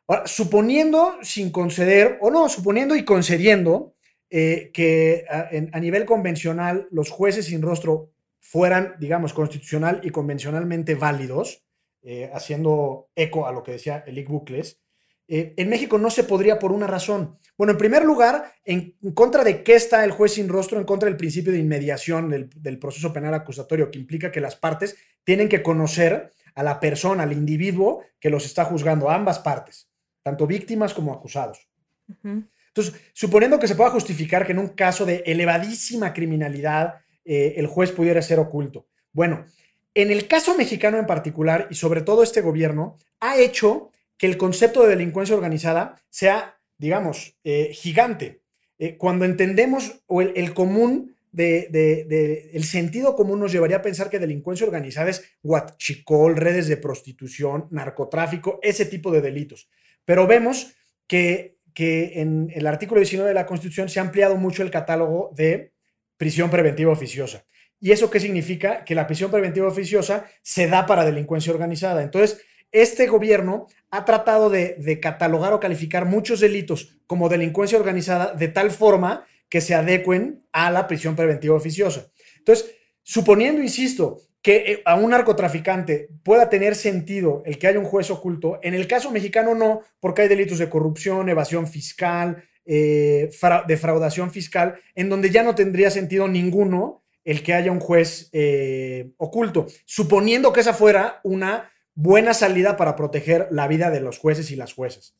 Ahora, suponiendo, sin conceder, o no, suponiendo y concediendo eh, que a, en, a, nivel convencional los jueces sin rostro fueran, digamos, constitucional y convencionalmente válidos, eh, haciendo eco a lo que decía Elick Bucles, eh, en México no se podría por una razón. Bueno, en primer lugar, en, en, contra de qué está el juez sin rostro, en contra del principio de inmediación del, del, proceso penal acusatorio, que implica que las partes tienen que conocer a la persona, al individuo que los está juzgando, a ambas partes, tanto víctimas como acusados. Uh -huh. Entonces, suponiendo que se pueda justificar que en un caso de elevadísima criminalidad eh, el juez pudiera ser oculto. Bueno, en el caso mexicano en particular, y sobre todo este gobierno, ha hecho que el concepto de delincuencia organizada sea, digamos, eh, gigante. Eh, cuando entendemos o el, el común de, de, de, el sentido común nos llevaría a pensar que delincuencia organizada es huachicol, redes de prostitución, narcotráfico, ese tipo de delitos. Pero vemos que, que en el artículo 19 de la Constitución se ha ampliado mucho el catálogo de prisión preventiva oficiosa. ¿Y eso qué significa? Que la prisión preventiva oficiosa se da para delincuencia organizada. Entonces, este gobierno ha tratado de, catalogar o calificar muchos delitos como delincuencia organizada de tal forma que se adecuen a la prisión preventiva oficiosa. Entonces, suponiendo, insisto, que eh, a un narcotraficante pueda tener sentido el que haya un juez oculto, en el caso mexicano no, porque hay delitos de corrupción, evasión fiscal, eh, defraudación fiscal, en donde ya no tendría sentido ninguno el que haya un juez eh, oculto, suponiendo que esa fuera una buena salida para proteger la vida de los jueces y las jueces.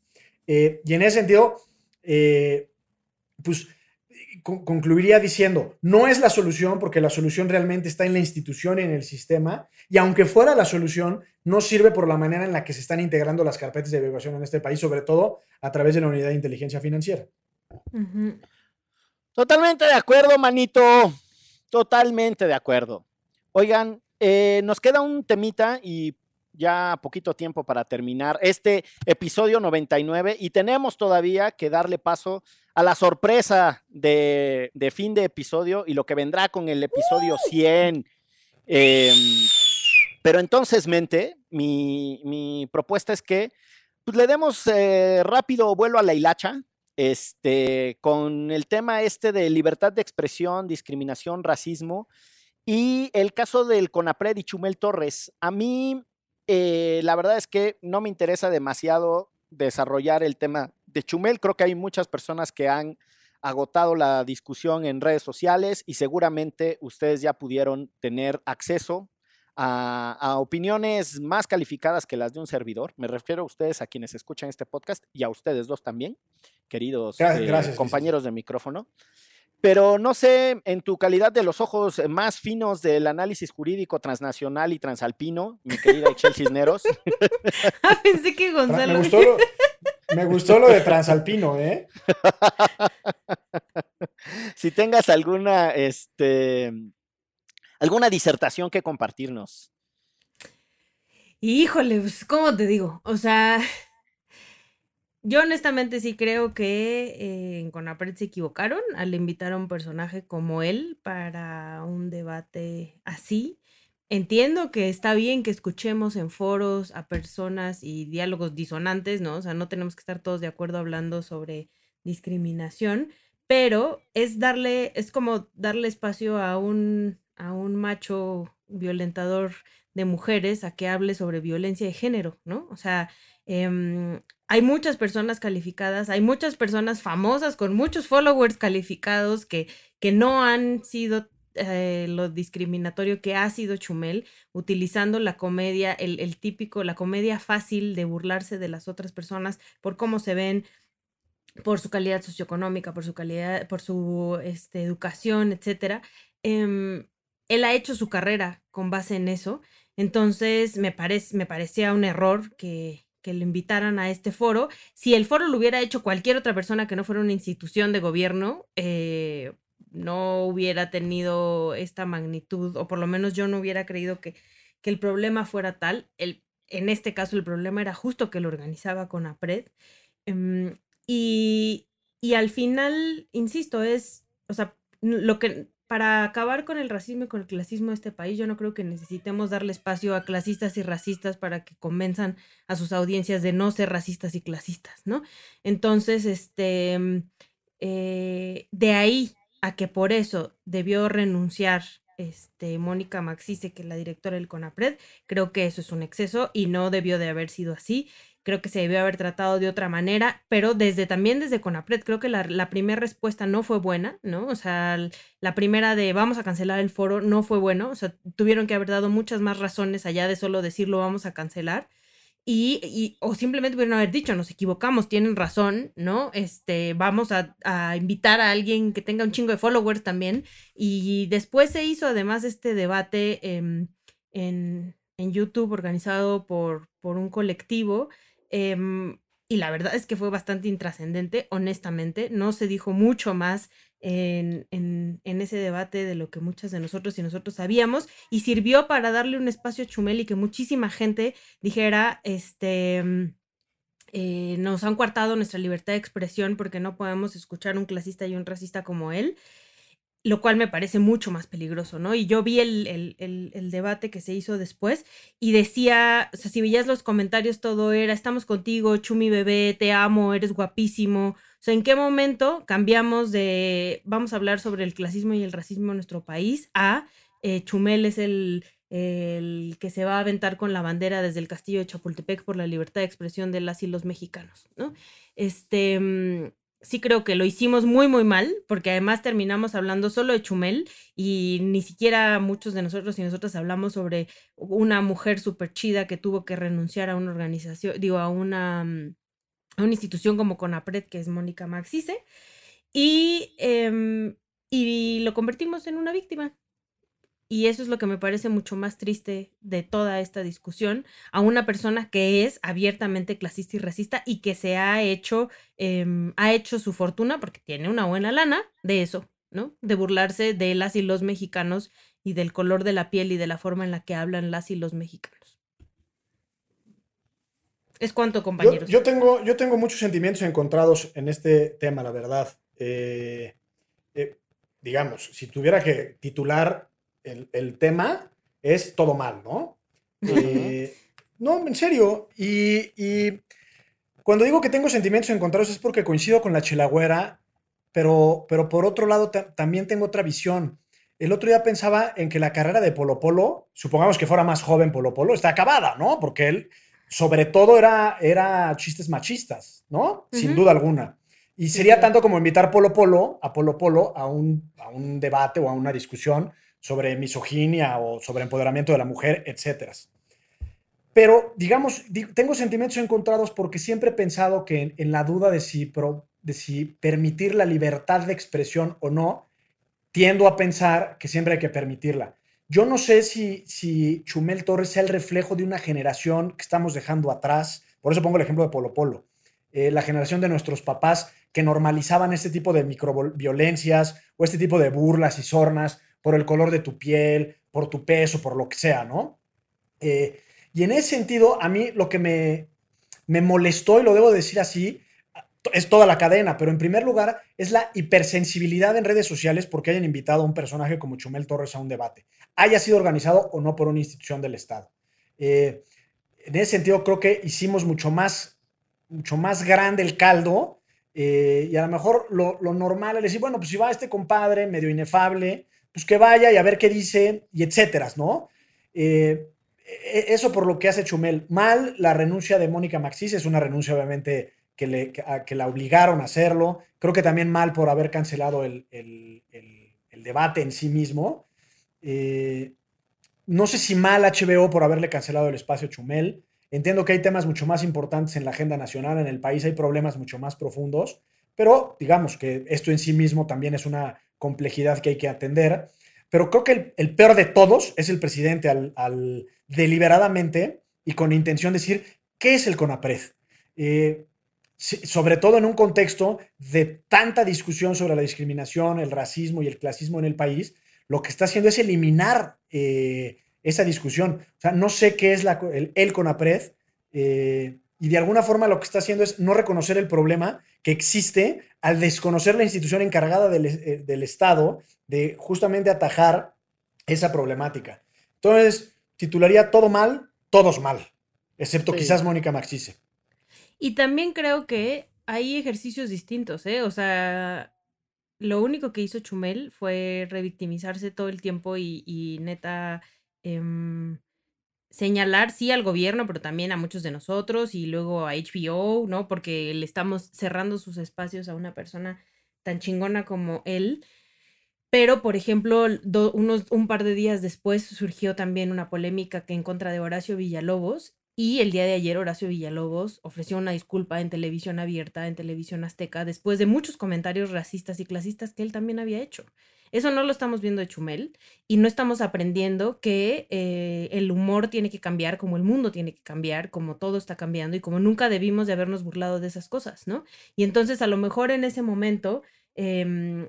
Y en ese sentido, pues concluiría diciendo, no es la solución porque la solución realmente está en la institución y en el sistema, y aunque fuera la solución, no sirve por la manera en la que se están integrando las carpetas de evaluación en este país, sobre todo a través de la unidad de inteligencia financiera. Totalmente de acuerdo, manito. Totalmente de acuerdo. Oigan, eh, nos queda un temita y ya poquito tiempo para terminar este episodio 99 y tenemos todavía que darle paso a la sorpresa de, fin de episodio y lo que vendrá con el episodio 100. Em, pero entonces, mente, mi, propuesta es que pues, le demos eh, rápido vuelo a la hilacha, este, con el tema este de libertad de expresión, discriminación, racismo. Y el caso del Conapred y Chumel Torres. A mí eh, la verdad es que no me interesa demasiado desarrollar el tema de Chumel. Creo que hay muchas personas que han agotado la discusión en redes sociales y seguramente ustedes ya pudieron tener acceso a, opiniones más calificadas que las de un servidor. Me refiero a ustedes, a quienes escuchan este podcast y a ustedes dos también, queridos eh, compañeros de micrófono. Pero no sé, en tu calidad de los ojos más finos del análisis jurídico transnacional y transalpino, mi querida Echel Cisneros. ah, pensé que Gonzalo. Me gustó, lo, me gustó lo de transalpino, ¿eh? si tengas alguna, este, alguna disertación que compartirnos. Híjole, pues, ¿cómo te digo? O sea, yo honestamente sí creo que eh, en Conapred se equivocaron al invitar a un personaje como él para un debate así. Entiendo que está bien que escuchemos en foros a personas y diálogos disonantes, ¿no? O sea, no tenemos que estar todos de acuerdo hablando sobre discriminación, pero es darle, es como darle espacio a un, a un macho violentador de mujeres a que hable sobre violencia de género, ¿no? O sea, Em, hay muchas personas calificadas, hay muchas personas famosas con muchos followers calificados que, que no han sido eh, lo discriminatorio que ha sido Chumel, utilizando la comedia, el, típico, la comedia fácil de burlarse de las otras personas por cómo se ven, por su calidad socioeconómica, por su calidad, por su este, educación, etc. Em, él ha hecho su carrera con base en eso. Entonces, me, parece, me parecía un error que, que le invitaran a este foro. Si el foro lo hubiera hecho cualquier otra persona que no fuera una institución de gobierno, eh, no hubiera tenido esta magnitud, o por lo menos yo no hubiera creído que, que el problema fuera tal. El, en este caso, el problema era justo que lo organizaba con APRED. Em, y, y al final, insisto, es, o sea, lo que para acabar con el racismo y con el clasismo de este país, yo no creo que necesitemos darle espacio a clasistas y racistas para que convenzan a sus audiencias de no ser racistas y clasistas, ¿no? Entonces, este, mm, eh, de ahí a que por eso debió renunciar este, Mónica Maxice, que es la directora del CONAPRED, creo que eso es un exceso y no debió de haber sido así creo que se debió haber tratado de otra manera, pero desde también desde Conapred, creo que la, primera respuesta no fue buena, ¿no? O sea, la primera de vamos a cancelar el foro no fue bueno, o sea, tuvieron que haber dado muchas más razones allá de solo decirlo vamos a cancelar. Y, o simplemente pudieron haber dicho, nos equivocamos, tienen razón, ¿no? Este, vamos a, invitar a alguien que tenga un chingo de followers también. Y después se hizo además este debate en, en, YouTube organizado por, por un colectivo Em, y la verdad es que fue bastante intrascendente, honestamente. No se dijo mucho más en, en, ese debate de lo que muchas de nosotros y nosotros sabíamos y sirvió para darle un espacio a Chumel y que muchísima gente dijera, este, mm, eh, nos han coartado nuestra libertad de expresión porque no podemos escuchar un clasista y un racista como él. Lo cual me parece mucho más peligroso, ¿no? Y yo vi el, debate que se hizo después y decía, o sea, si veías los comentarios, todo era, estamos contigo, Chumi bebé, te amo, eres guapísimo. O sea, ¿en qué momento cambiamos de, vamos a hablar sobre el clasismo y el racismo en nuestro país, a eh, Chumel es el, el que se va a aventar con la bandera desde el castillo de Chapultepec por la libertad de expresión de las y los mexicanos, ¿no? Este mm, sí creo que lo hicimos muy, muy mal, porque además terminamos hablando solo de Chumel y ni siquiera muchos de nosotros y nosotras hablamos sobre una mujer súper chida que tuvo que renunciar a una organización, digo, a una, mm, a una institución como CONAPRED, que es Mónica Maxice, y, em, y lo convertimos en una víctima. Y eso es lo que me parece mucho más triste de toda esta discusión, a una persona que es abiertamente clasista y racista y que se ha hecho, em, ha hecho su fortuna, porque tiene una buena lana, de eso, ¿no? De burlarse de las y los mexicanos y del color de la piel y de la forma en la que hablan las y los mexicanos. Es cuanto, compañeros. Yo, tengo, yo tengo muchos sentimientos encontrados en este tema, la verdad. Eh, eh, digamos, si tuviera que titular el, tema es todo mal, ¿no? Eh, no, en serio. Y, cuando digo que tengo sentimientos encontrados es porque coincido con la chelagüera, pero, pero por otro lado también tengo otra visión. El otro día pensaba en que la carrera de Polo Polo, supongamos que fuera más joven Polo Polo, está acabada, ¿no? Porque él, sobre todo, era, era chistes machistas, ¿no? Sin duda alguna. Y sería tanto como invitar Polo Polo a Polo Polo a un, a un debate o a una discusión sobre misoginia o sobre empoderamiento de la mujer, etc. Pero, digamos, tengo sentimientos encontrados porque siempre he pensado que en, la duda de si, de si permitir la libertad de expresión o no, tiendo a pensar que siempre hay que permitirla. Yo no sé si, si Chumel Torres sea el reflejo de una generación que estamos dejando atrás. Por eso pongo el ejemplo de Polo Polo. Eh, la generación de nuestros papás que normalizaban este tipo de microviolencias o este tipo de burlas y sornas por el color de tu piel, por tu peso, por lo que sea, ¿no? Eh, y en ese sentido, a mí lo que me, me molestó, y lo debo decir así, es toda la cadena, pero en primer lugar es la hipersensibilidad en redes sociales porque hayan invitado a un personaje como Chumel Torres a un debate, haya sido organizado o no por una institución del Estado. Eh, en ese sentido, creo que hicimos mucho más, mucho más grande el caldo eh, y a lo mejor lo, lo normal es decir, bueno, pues si va este compadre medio inefable, pues que vaya y a ver qué dice y etcétera, ¿no? Eh, e, eso por lo que hace Chumel. Mal la renuncia de Mónica Maxis, es una renuncia obviamente que, le, que, la obligaron a hacerlo. Creo que también mal por haber cancelado el, el, debate en sí mismo. Eh, no sé si mal HBO por haberle cancelado el espacio Chumel. Entiendo que hay temas mucho más importantes en la agenda nacional, en el país hay problemas mucho más profundos, pero digamos que esto en sí mismo también es una complejidad que hay que atender. Pero creo que el, peor de todos es el presidente al, deliberadamente y con intención de decir, ¿qué es el CONAPRED? Eh, sobre todo en un contexto de tanta discusión sobre la discriminación, el racismo y el clasismo en el país, lo que está haciendo es eliminar eh, esa discusión. O sea, no sé qué es el, CONAPRED eh, y de alguna forma lo que está haciendo es no reconocer el problema que existe al desconocer la institución encargada del, eh, Estado de justamente atajar esa problemática. Entonces, titularía todo mal, todos mal, excepto quizás Mónica Maxice. Y también creo que hay ejercicios distintos, ¿eh? O sea, lo único que hizo Chumel fue revictimizarse todo el tiempo y, neta em, señalar sí al gobierno, pero también a muchos de nosotros y luego a HBO, ¿no? Porque le estamos cerrando sus espacios a una persona tan chingona como él. Pero, por ejemplo, unos, un par de días después surgió también una polémica que en contra de Horacio Villalobos y el día de ayer Horacio Villalobos ofreció una disculpa en televisión abierta, en televisión azteca, después de muchos comentarios racistas y clasistas que él también había hecho. Eso no lo estamos viendo de Chumel y no estamos aprendiendo que eh, el humor tiene que cambiar, como el mundo tiene que cambiar, como todo está cambiando y como nunca debimos de habernos burlado de esas cosas, ¿no? Y entonces a lo mejor en ese momento em,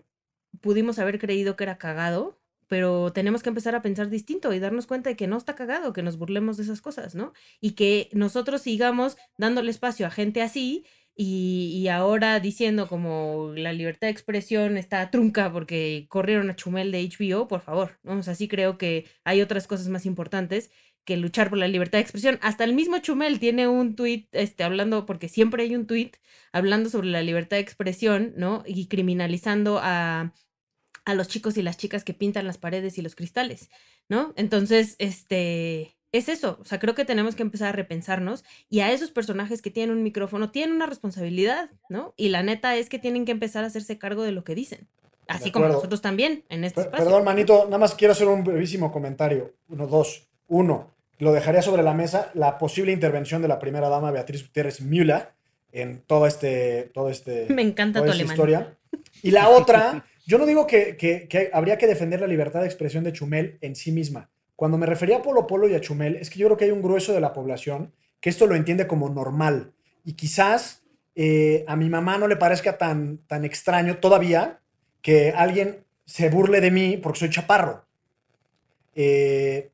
pudimos haber creído que era cagado, pero tenemos que empezar a pensar distinto y darnos cuenta de que no está cagado, que nos burlemos de esas cosas, ¿no? Y que nosotros sigamos dándole espacio a gente así y, ahora diciendo como la libertad de expresión está trunca porque corrieron a Chumel de HBO, por favor, ¿no? O sea, sí creo que hay otras cosas más importantes que luchar por la libertad de expresión. Hasta el mismo Chumel tiene un tuit este, hablando, porque siempre hay un tuit hablando sobre la libertad de expresión, ¿no? Y criminalizando a, a los chicos y las chicas que pintan las paredes y los cristales, ¿no? Entonces, este, es eso, o sea, creo que tenemos que empezar a repensarnos y a esos personajes que tienen un micrófono tienen una responsabilidad, ¿no? Y la neta es que tienen que empezar a hacerse cargo de lo que dicen, así como nosotros también en este espacio. Perdón, manito, nada más quiero hacer un brevísimo comentario. Uno, dos. Uno, lo dejaría sobre la mesa la posible intervención de la primera dama Beatriz Gutiérrez Müller en todo este, todo este, Me encanta toda tu esta historia. Y la otra, yo no digo que, que, que habría que defender la libertad de expresión de Chumel en sí misma cuando me refería a Polo Polo y a Chumel, es que yo creo que hay un grueso de la población que esto lo entiende como normal. Y quizás eh, a mi mamá no le parezca tan, tan extraño todavía que alguien se burle de mí porque soy chaparro. Eh,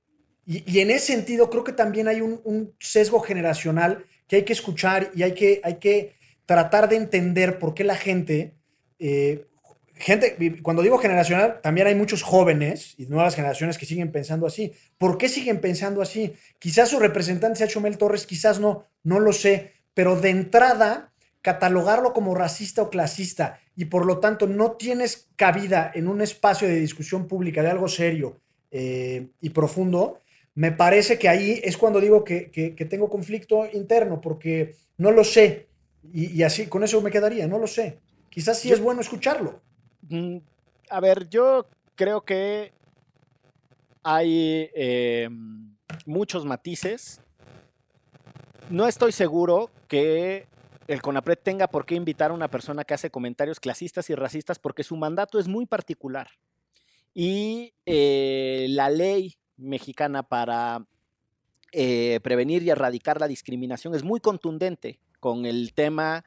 y, en ese sentido creo que también hay un, sesgo generacional que hay que escuchar y hay que, hay que tratar de entender por qué la gente eh, gente, cuando digo generacional, también hay muchos jóvenes y nuevas generaciones que siguen pensando así. ¿Por qué siguen pensando así? Quizás su representante sea Chumel Torres, quizás no, no lo sé, pero de entrada, catalogarlo como racista o clasista y por lo tanto no tienes cabida en un espacio de discusión pública de algo serio eh, y profundo, me parece que ahí es cuando digo que, tengo conflicto interno, porque no lo sé. Y, así, con eso me quedaría, no lo sé. Quizás sí es bueno escucharlo. Mm, a ver, yo creo que hay eh, muchos matices. No estoy seguro que el CONAPRED tenga por qué invitar a una persona que hace comentarios clasistas y racistas porque su mandato es muy particular. Y eh, la ley mexicana para eh, prevenir y erradicar la discriminación es muy contundente con el tema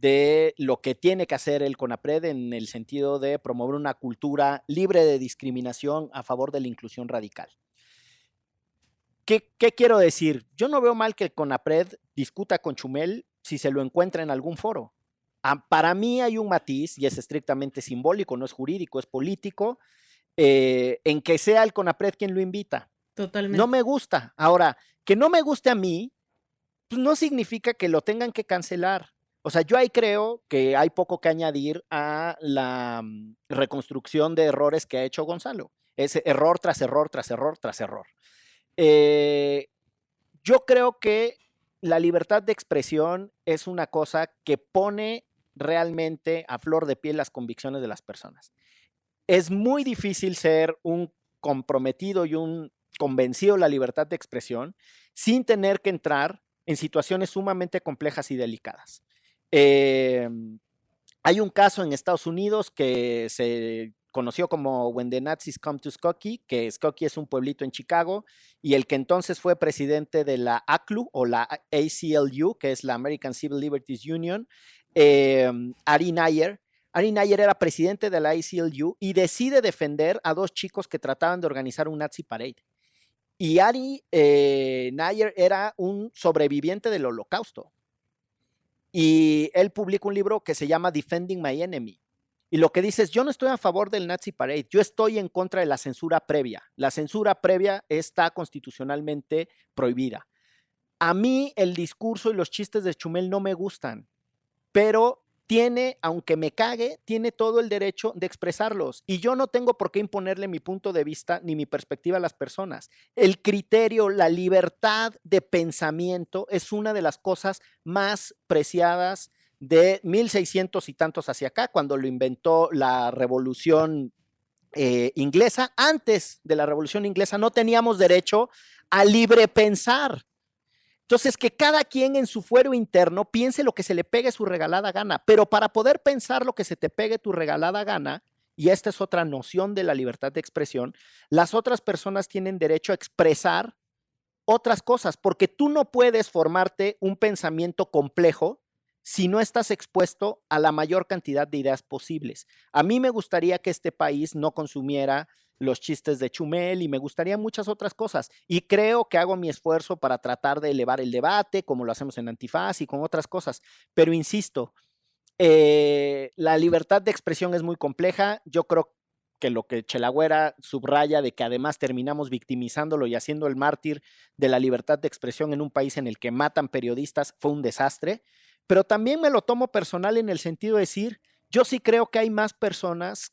de lo que tiene que hacer el CONAPRED en el sentido de promover una cultura libre de discriminación a favor de la inclusión radical. ¿Qué, quiero decir? Yo no veo mal que el CONAPRED discuta con Chumel si se lo encuentra en algún foro. Ah, para mí hay un matiz, y es estrictamente simbólico, no es jurídico, es político, eh, en que sea el CONAPRED quien lo invita. Totalmente. No me gusta. Ahora, que no me guste a mí, pues no significa que lo tengan que cancelar. O sea, yo ahí creo que hay poco que añadir a la mm, reconstrucción de errores que ha hecho Gonzalo. Es error tras error, tras error, tras error. Eh, yo creo que la libertad de expresión es una cosa que pone realmente a flor de piel las convicciones de las personas. Es muy difícil ser un comprometido y un convencido de la libertad de expresión sin tener que entrar en situaciones sumamente complejas y delicadas. Em, hay un caso en Estados Unidos que se conoció como When the Nazis Come to Skokie, que Skokie es un pueblito en Chicago, y el que entonces fue presidente de la ACLU o la ACLU, que es la American Civil Liberties Union, eh, Ari Nayer. Ari Nayer era presidente de la ACLU y decide defender a dos chicos que trataban de organizar un Nazi Parade. Y Ari eh, Nayer era un sobreviviente del holocausto. Y él publica un libro que se llama Defending My Enemy. Y lo que dice es, yo no estoy a favor del Nazi Parade, yo estoy en contra de la censura previa. La censura previa está constitucionalmente prohibida. A mí el discurso y los chistes de Chumel no me gustan, pero tiene, aunque me cague, tiene todo el derecho de expresarlos. Y yo no tengo por qué imponerle mi punto de vista ni mi perspectiva a las personas. El criterio, la libertad de pensamiento es una de las cosas más preciadas de 1600 y tantos hacia acá, cuando lo inventó la revolución eh, inglesa. Antes de la revolución inglesa no teníamos derecho a libre pensar. Entonces, que cada quien en su fuero interno piense lo que se le pegue su regalada gana, pero para poder pensar lo que se te pegue tu regalada gana, y esta es otra noción de la libertad de expresión, las otras personas tienen derecho a expresar otras cosas, porque tú no puedes formarte un pensamiento complejo si no estás expuesto a la mayor cantidad de ideas posibles. A mí me gustaría que este país no consumiera los chistes de Chumel y me gustaría muchas otras cosas. Y creo que hago mi esfuerzo para tratar de elevar el debate, como lo hacemos en Antifaz y con otras cosas. Pero insisto, eh, la libertad de expresión es muy compleja. Yo creo que lo que Chelagüera subraya de que además terminamos victimizándolo y haciendo el mártir de la libertad de expresión en un país en el que matan periodistas fue un desastre. Pero también me lo tomo personal en el sentido de decir, yo sí creo que hay más personas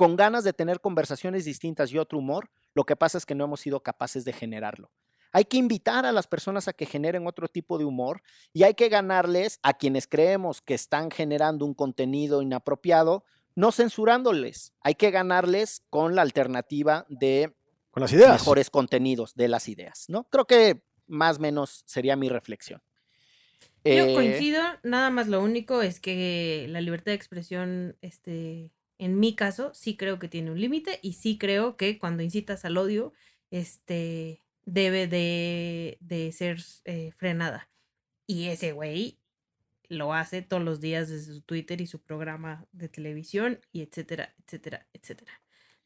con ganas de tener conversaciones distintas y otro humor. Lo que pasa es que no hemos sido capaces de generarlo. Hay que invitar a las personas a que generen otro tipo de humor y hay que ganarles a quienes creemos que están generando un contenido inapropiado, no censurándoles. Hay que ganarles con la alternativa de con las ideas. mejores contenidos de las ideas, ¿no? Creo que más o menos sería mi reflexión. Yo Eh, coincido, nada más lo único es que la libertad de expresión, este, en mi caso, sí creo que tiene un límite y sí creo que cuando incitas al odio, este, debe de, de ser eh, frenada. Y ese güey lo hace todos los días desde su Twitter y su programa de televisión y etcétera, etcétera, etcétera.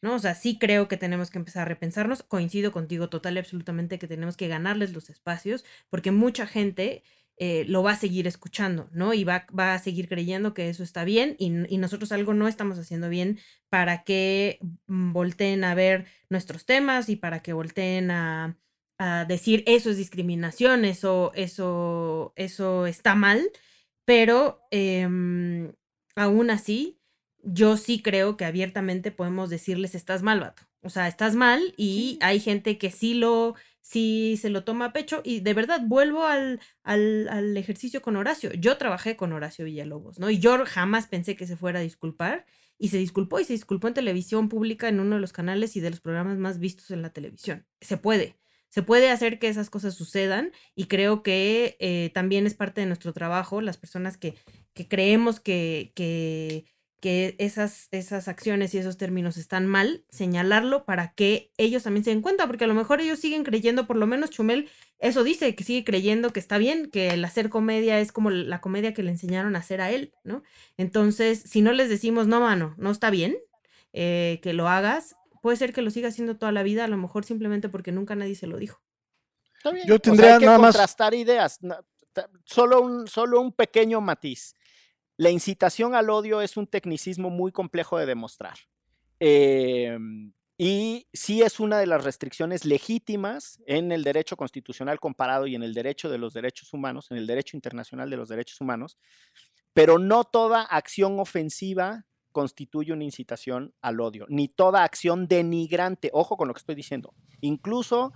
¿No? O sea, sí creo que tenemos que empezar a repensarnos. Coincido contigo total y absolutamente que tenemos que ganarles los espacios porque mucha gente eh, lo va a seguir escuchando, ¿no? Y va, va a seguir creyendo que eso está bien y, nosotros algo no estamos haciendo bien para que mm, volteen a ver nuestros temas y para que volteen a, a decir eso es discriminación, eso, eso, eso está mal, pero em, aún así, yo sí creo que abiertamente podemos decirles estás mal, vato. O sea, estás mal y hay gente que sí lo, sí se lo toma a pecho y de verdad vuelvo al, al, al ejercicio con Horacio. Yo trabajé con Horacio Villalobos, ¿no? Y yo jamás pensé que se fuera a disculpar y se disculpó y se disculpó en televisión pública en uno de los canales y de los programas más vistos en la televisión. Se puede. Se puede hacer que esas cosas sucedan y creo que eh, también es parte de nuestro trabajo, las personas que, que creemos que, que, que esas, esas acciones y esos términos están mal, señalarlo para que ellos también se den cuenta, porque a lo mejor ellos siguen creyendo, por lo menos Chumel eso dice, que sigue creyendo que está bien, que el hacer comedia es como la comedia que le enseñaron a hacer a él, ¿no? Entonces, si no les decimos, no, mano, no está bien eh, que lo hagas, puede ser que lo siga haciendo toda la vida, a lo mejor simplemente porque nunca nadie se lo dijo. Está bien. Yo O sea, tendría hay que nada más- contrastar ideas. Solo un, solo un pequeño matiz. La incitación al odio es un tecnicismo muy complejo de demostrar. Em, y sí es una de las restricciones legítimas en el derecho constitucional comparado y en el derecho de los derechos humanos, en el derecho internacional de los derechos humanos, pero no toda acción ofensiva constituye una incitación al odio, ni toda acción denigrante. Ojo con lo que estoy diciendo. Incluso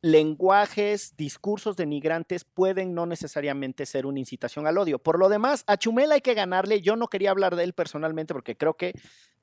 lenguajes, discursos denigrantes pueden no necesariamente ser una incitación al odio. Por lo demás, a Chumel hay que ganarle. Yo no quería hablar de él personalmente porque creo que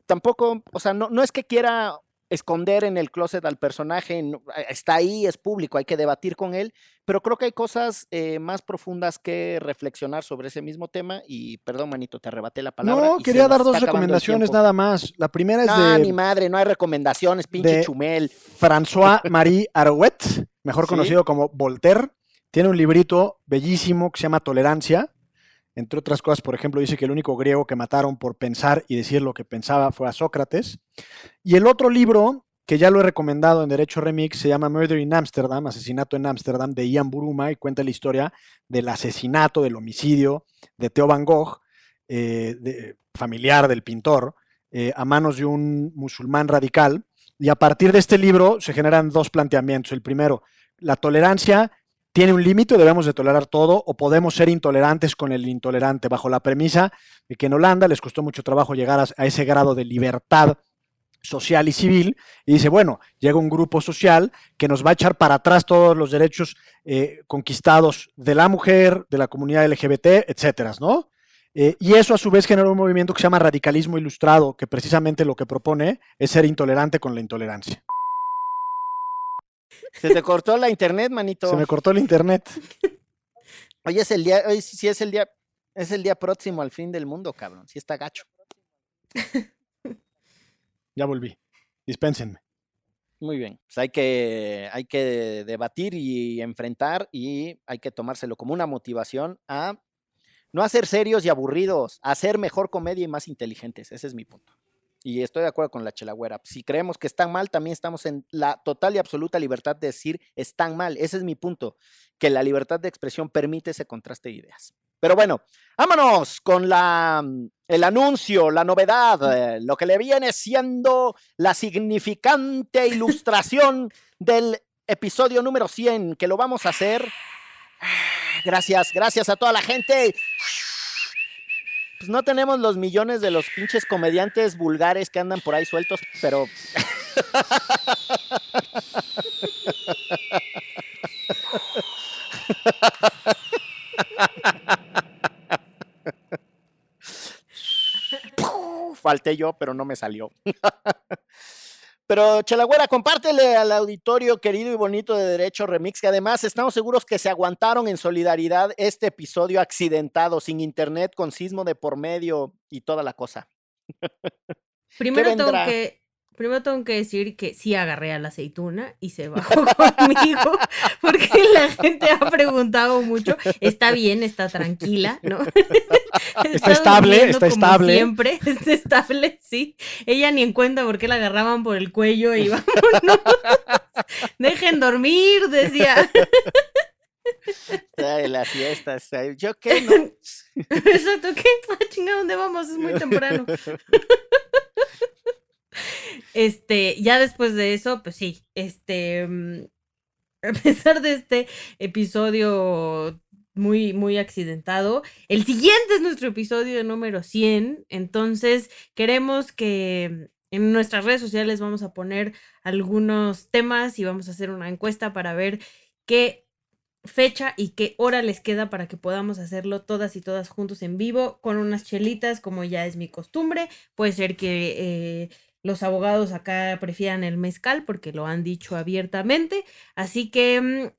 tampoco, o sea, no, no es que quiera esconder en el closet al personaje, está ahí, es público, hay que debatir con él, pero creo que hay cosas eh, más profundas que reflexionar sobre ese mismo tema y perdón, manito, te arrebaté la palabra. No, quería dar dos recomendaciones nada más. La primera es No, de ni madre, no hay recomendaciones, pinche de- Chumel. François-Marie Arouet, mejor Sí. conocido como Voltaire. Tiene un librito bellísimo que se llama Tolerancia. Entre otras cosas, por ejemplo, dice que el único griego que mataron por pensar y decir lo que pensaba fue a Sócrates. Y el otro libro, que ya lo he recomendado en Derecho Remix, se llama Murder in Amsterdam, Asesinato en Ámsterdam, de Ian Buruma, y cuenta la historia del asesinato, del homicidio de Theo Van Gogh, eh, familiar del pintor, eh, a manos de un musulmán radical. Y a partir de este libro se generan dos planteamientos. El primero, la tolerancia tiene un límite, debemos de tolerar todo o podemos ser intolerantes con el intolerante, bajo la premisa de que en Holanda les costó mucho trabajo llegar a, ese grado de libertad social y civil, y dice, bueno, llega un grupo social que nos va a echar para atrás todos los derechos eh, conquistados de la mujer, de la comunidad LGBT, etcétera, ¿no? Eh, y eso a su vez genera un movimiento que se llama radicalismo ilustrado, que precisamente lo que propone es ser intolerante con la intolerancia. Se te cortó la internet, manito. Se me cortó el internet. Hoy es el día, hoy sí es el día, es el día próximo al fin del mundo, cabrón. Sí está gacho. Ya volví. Dispénsenme. Muy bien. Pues hay que, hay que debatir y enfrentar y hay que tomárselo como una motivación a no hacer serios y aburridos, a hacer mejor comedia y más inteligentes. Ese es mi punto. Y estoy de acuerdo con la chelagüera. Si creemos que están mal, también estamos en la total y absoluta libertad de decir están mal. Ese es mi punto, que la libertad de expresión permite ese contraste de ideas. Pero bueno, vámonos con la, mm, el anuncio, la novedad, eh, lo que le viene siendo la significante ilustración del episodio número 100, que lo vamos a hacer. Gracias, gracias a toda la gente. Pues no tenemos los millones de los pinches comediantes vulgares que andan por ahí sueltos, pero... Falté yo, pero no me salió. Pero Chelagüera, compártele al auditorio querido y bonito de Derecho Remix, que además estamos seguros que se aguantaron en solidaridad este episodio accidentado, sin internet, con sismo de por medio y toda la cosa. Primero tengo que Primero tengo que decir que sí agarré a la aceituna y se bajó conmigo, porque la gente ha preguntado mucho. Está bien, está tranquila, ¿no? Está, estable, está estable. Siempre, está estable, sí. Ella ni en cuenta por qué la agarraban por el cuello y vámonos. Dejen dormir, decía. De las fiestas, ¿yo qué? No? Exacto, ¿qué? Ah, chinga, ¿dónde vamos? Es muy temprano. Este, ya después de eso, pues sí, este, mm, a pesar de este episodio muy, muy accidentado, el siguiente es nuestro episodio número 100, entonces queremos que en nuestras redes sociales vamos a poner algunos temas y vamos a hacer una encuesta para ver qué fecha y qué hora les queda para que podamos hacerlo todas y todas juntos en vivo con unas chelitas como ya es mi costumbre. Puede ser que eh, los abogados acá prefieran el mezcal porque lo han dicho abiertamente. Así que mm,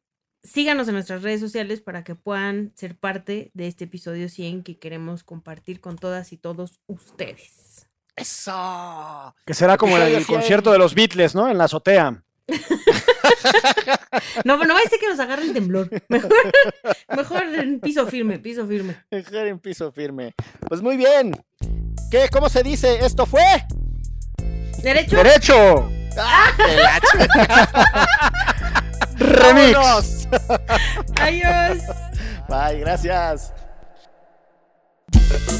síganos en nuestras redes sociales para que puedan ser parte de este episodio 100 que queremos compartir con todas y todos ustedes. Eso. Que será como el, concierto de los Beatles, ¿no? En la azotea. no, no va a ser que nos agarre el temblor. Mejor, mejor en piso firme, piso firme. Mejor en piso firme. Pues muy bien. ¿Qué? ¿Cómo se dice? Esto fue ¿Derecho? ¡Derecho! Remix. Adiós. Bye, gracias.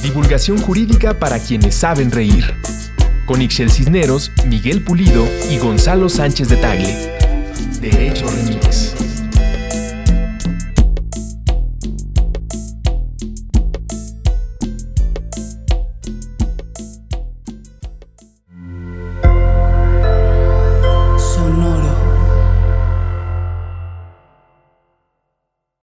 Divulgación jurídica para quienes saben reír. Con Ixel Cisneros, Miguel Pulido y Gonzalo Sánchez de Tagle. Derecho Remix.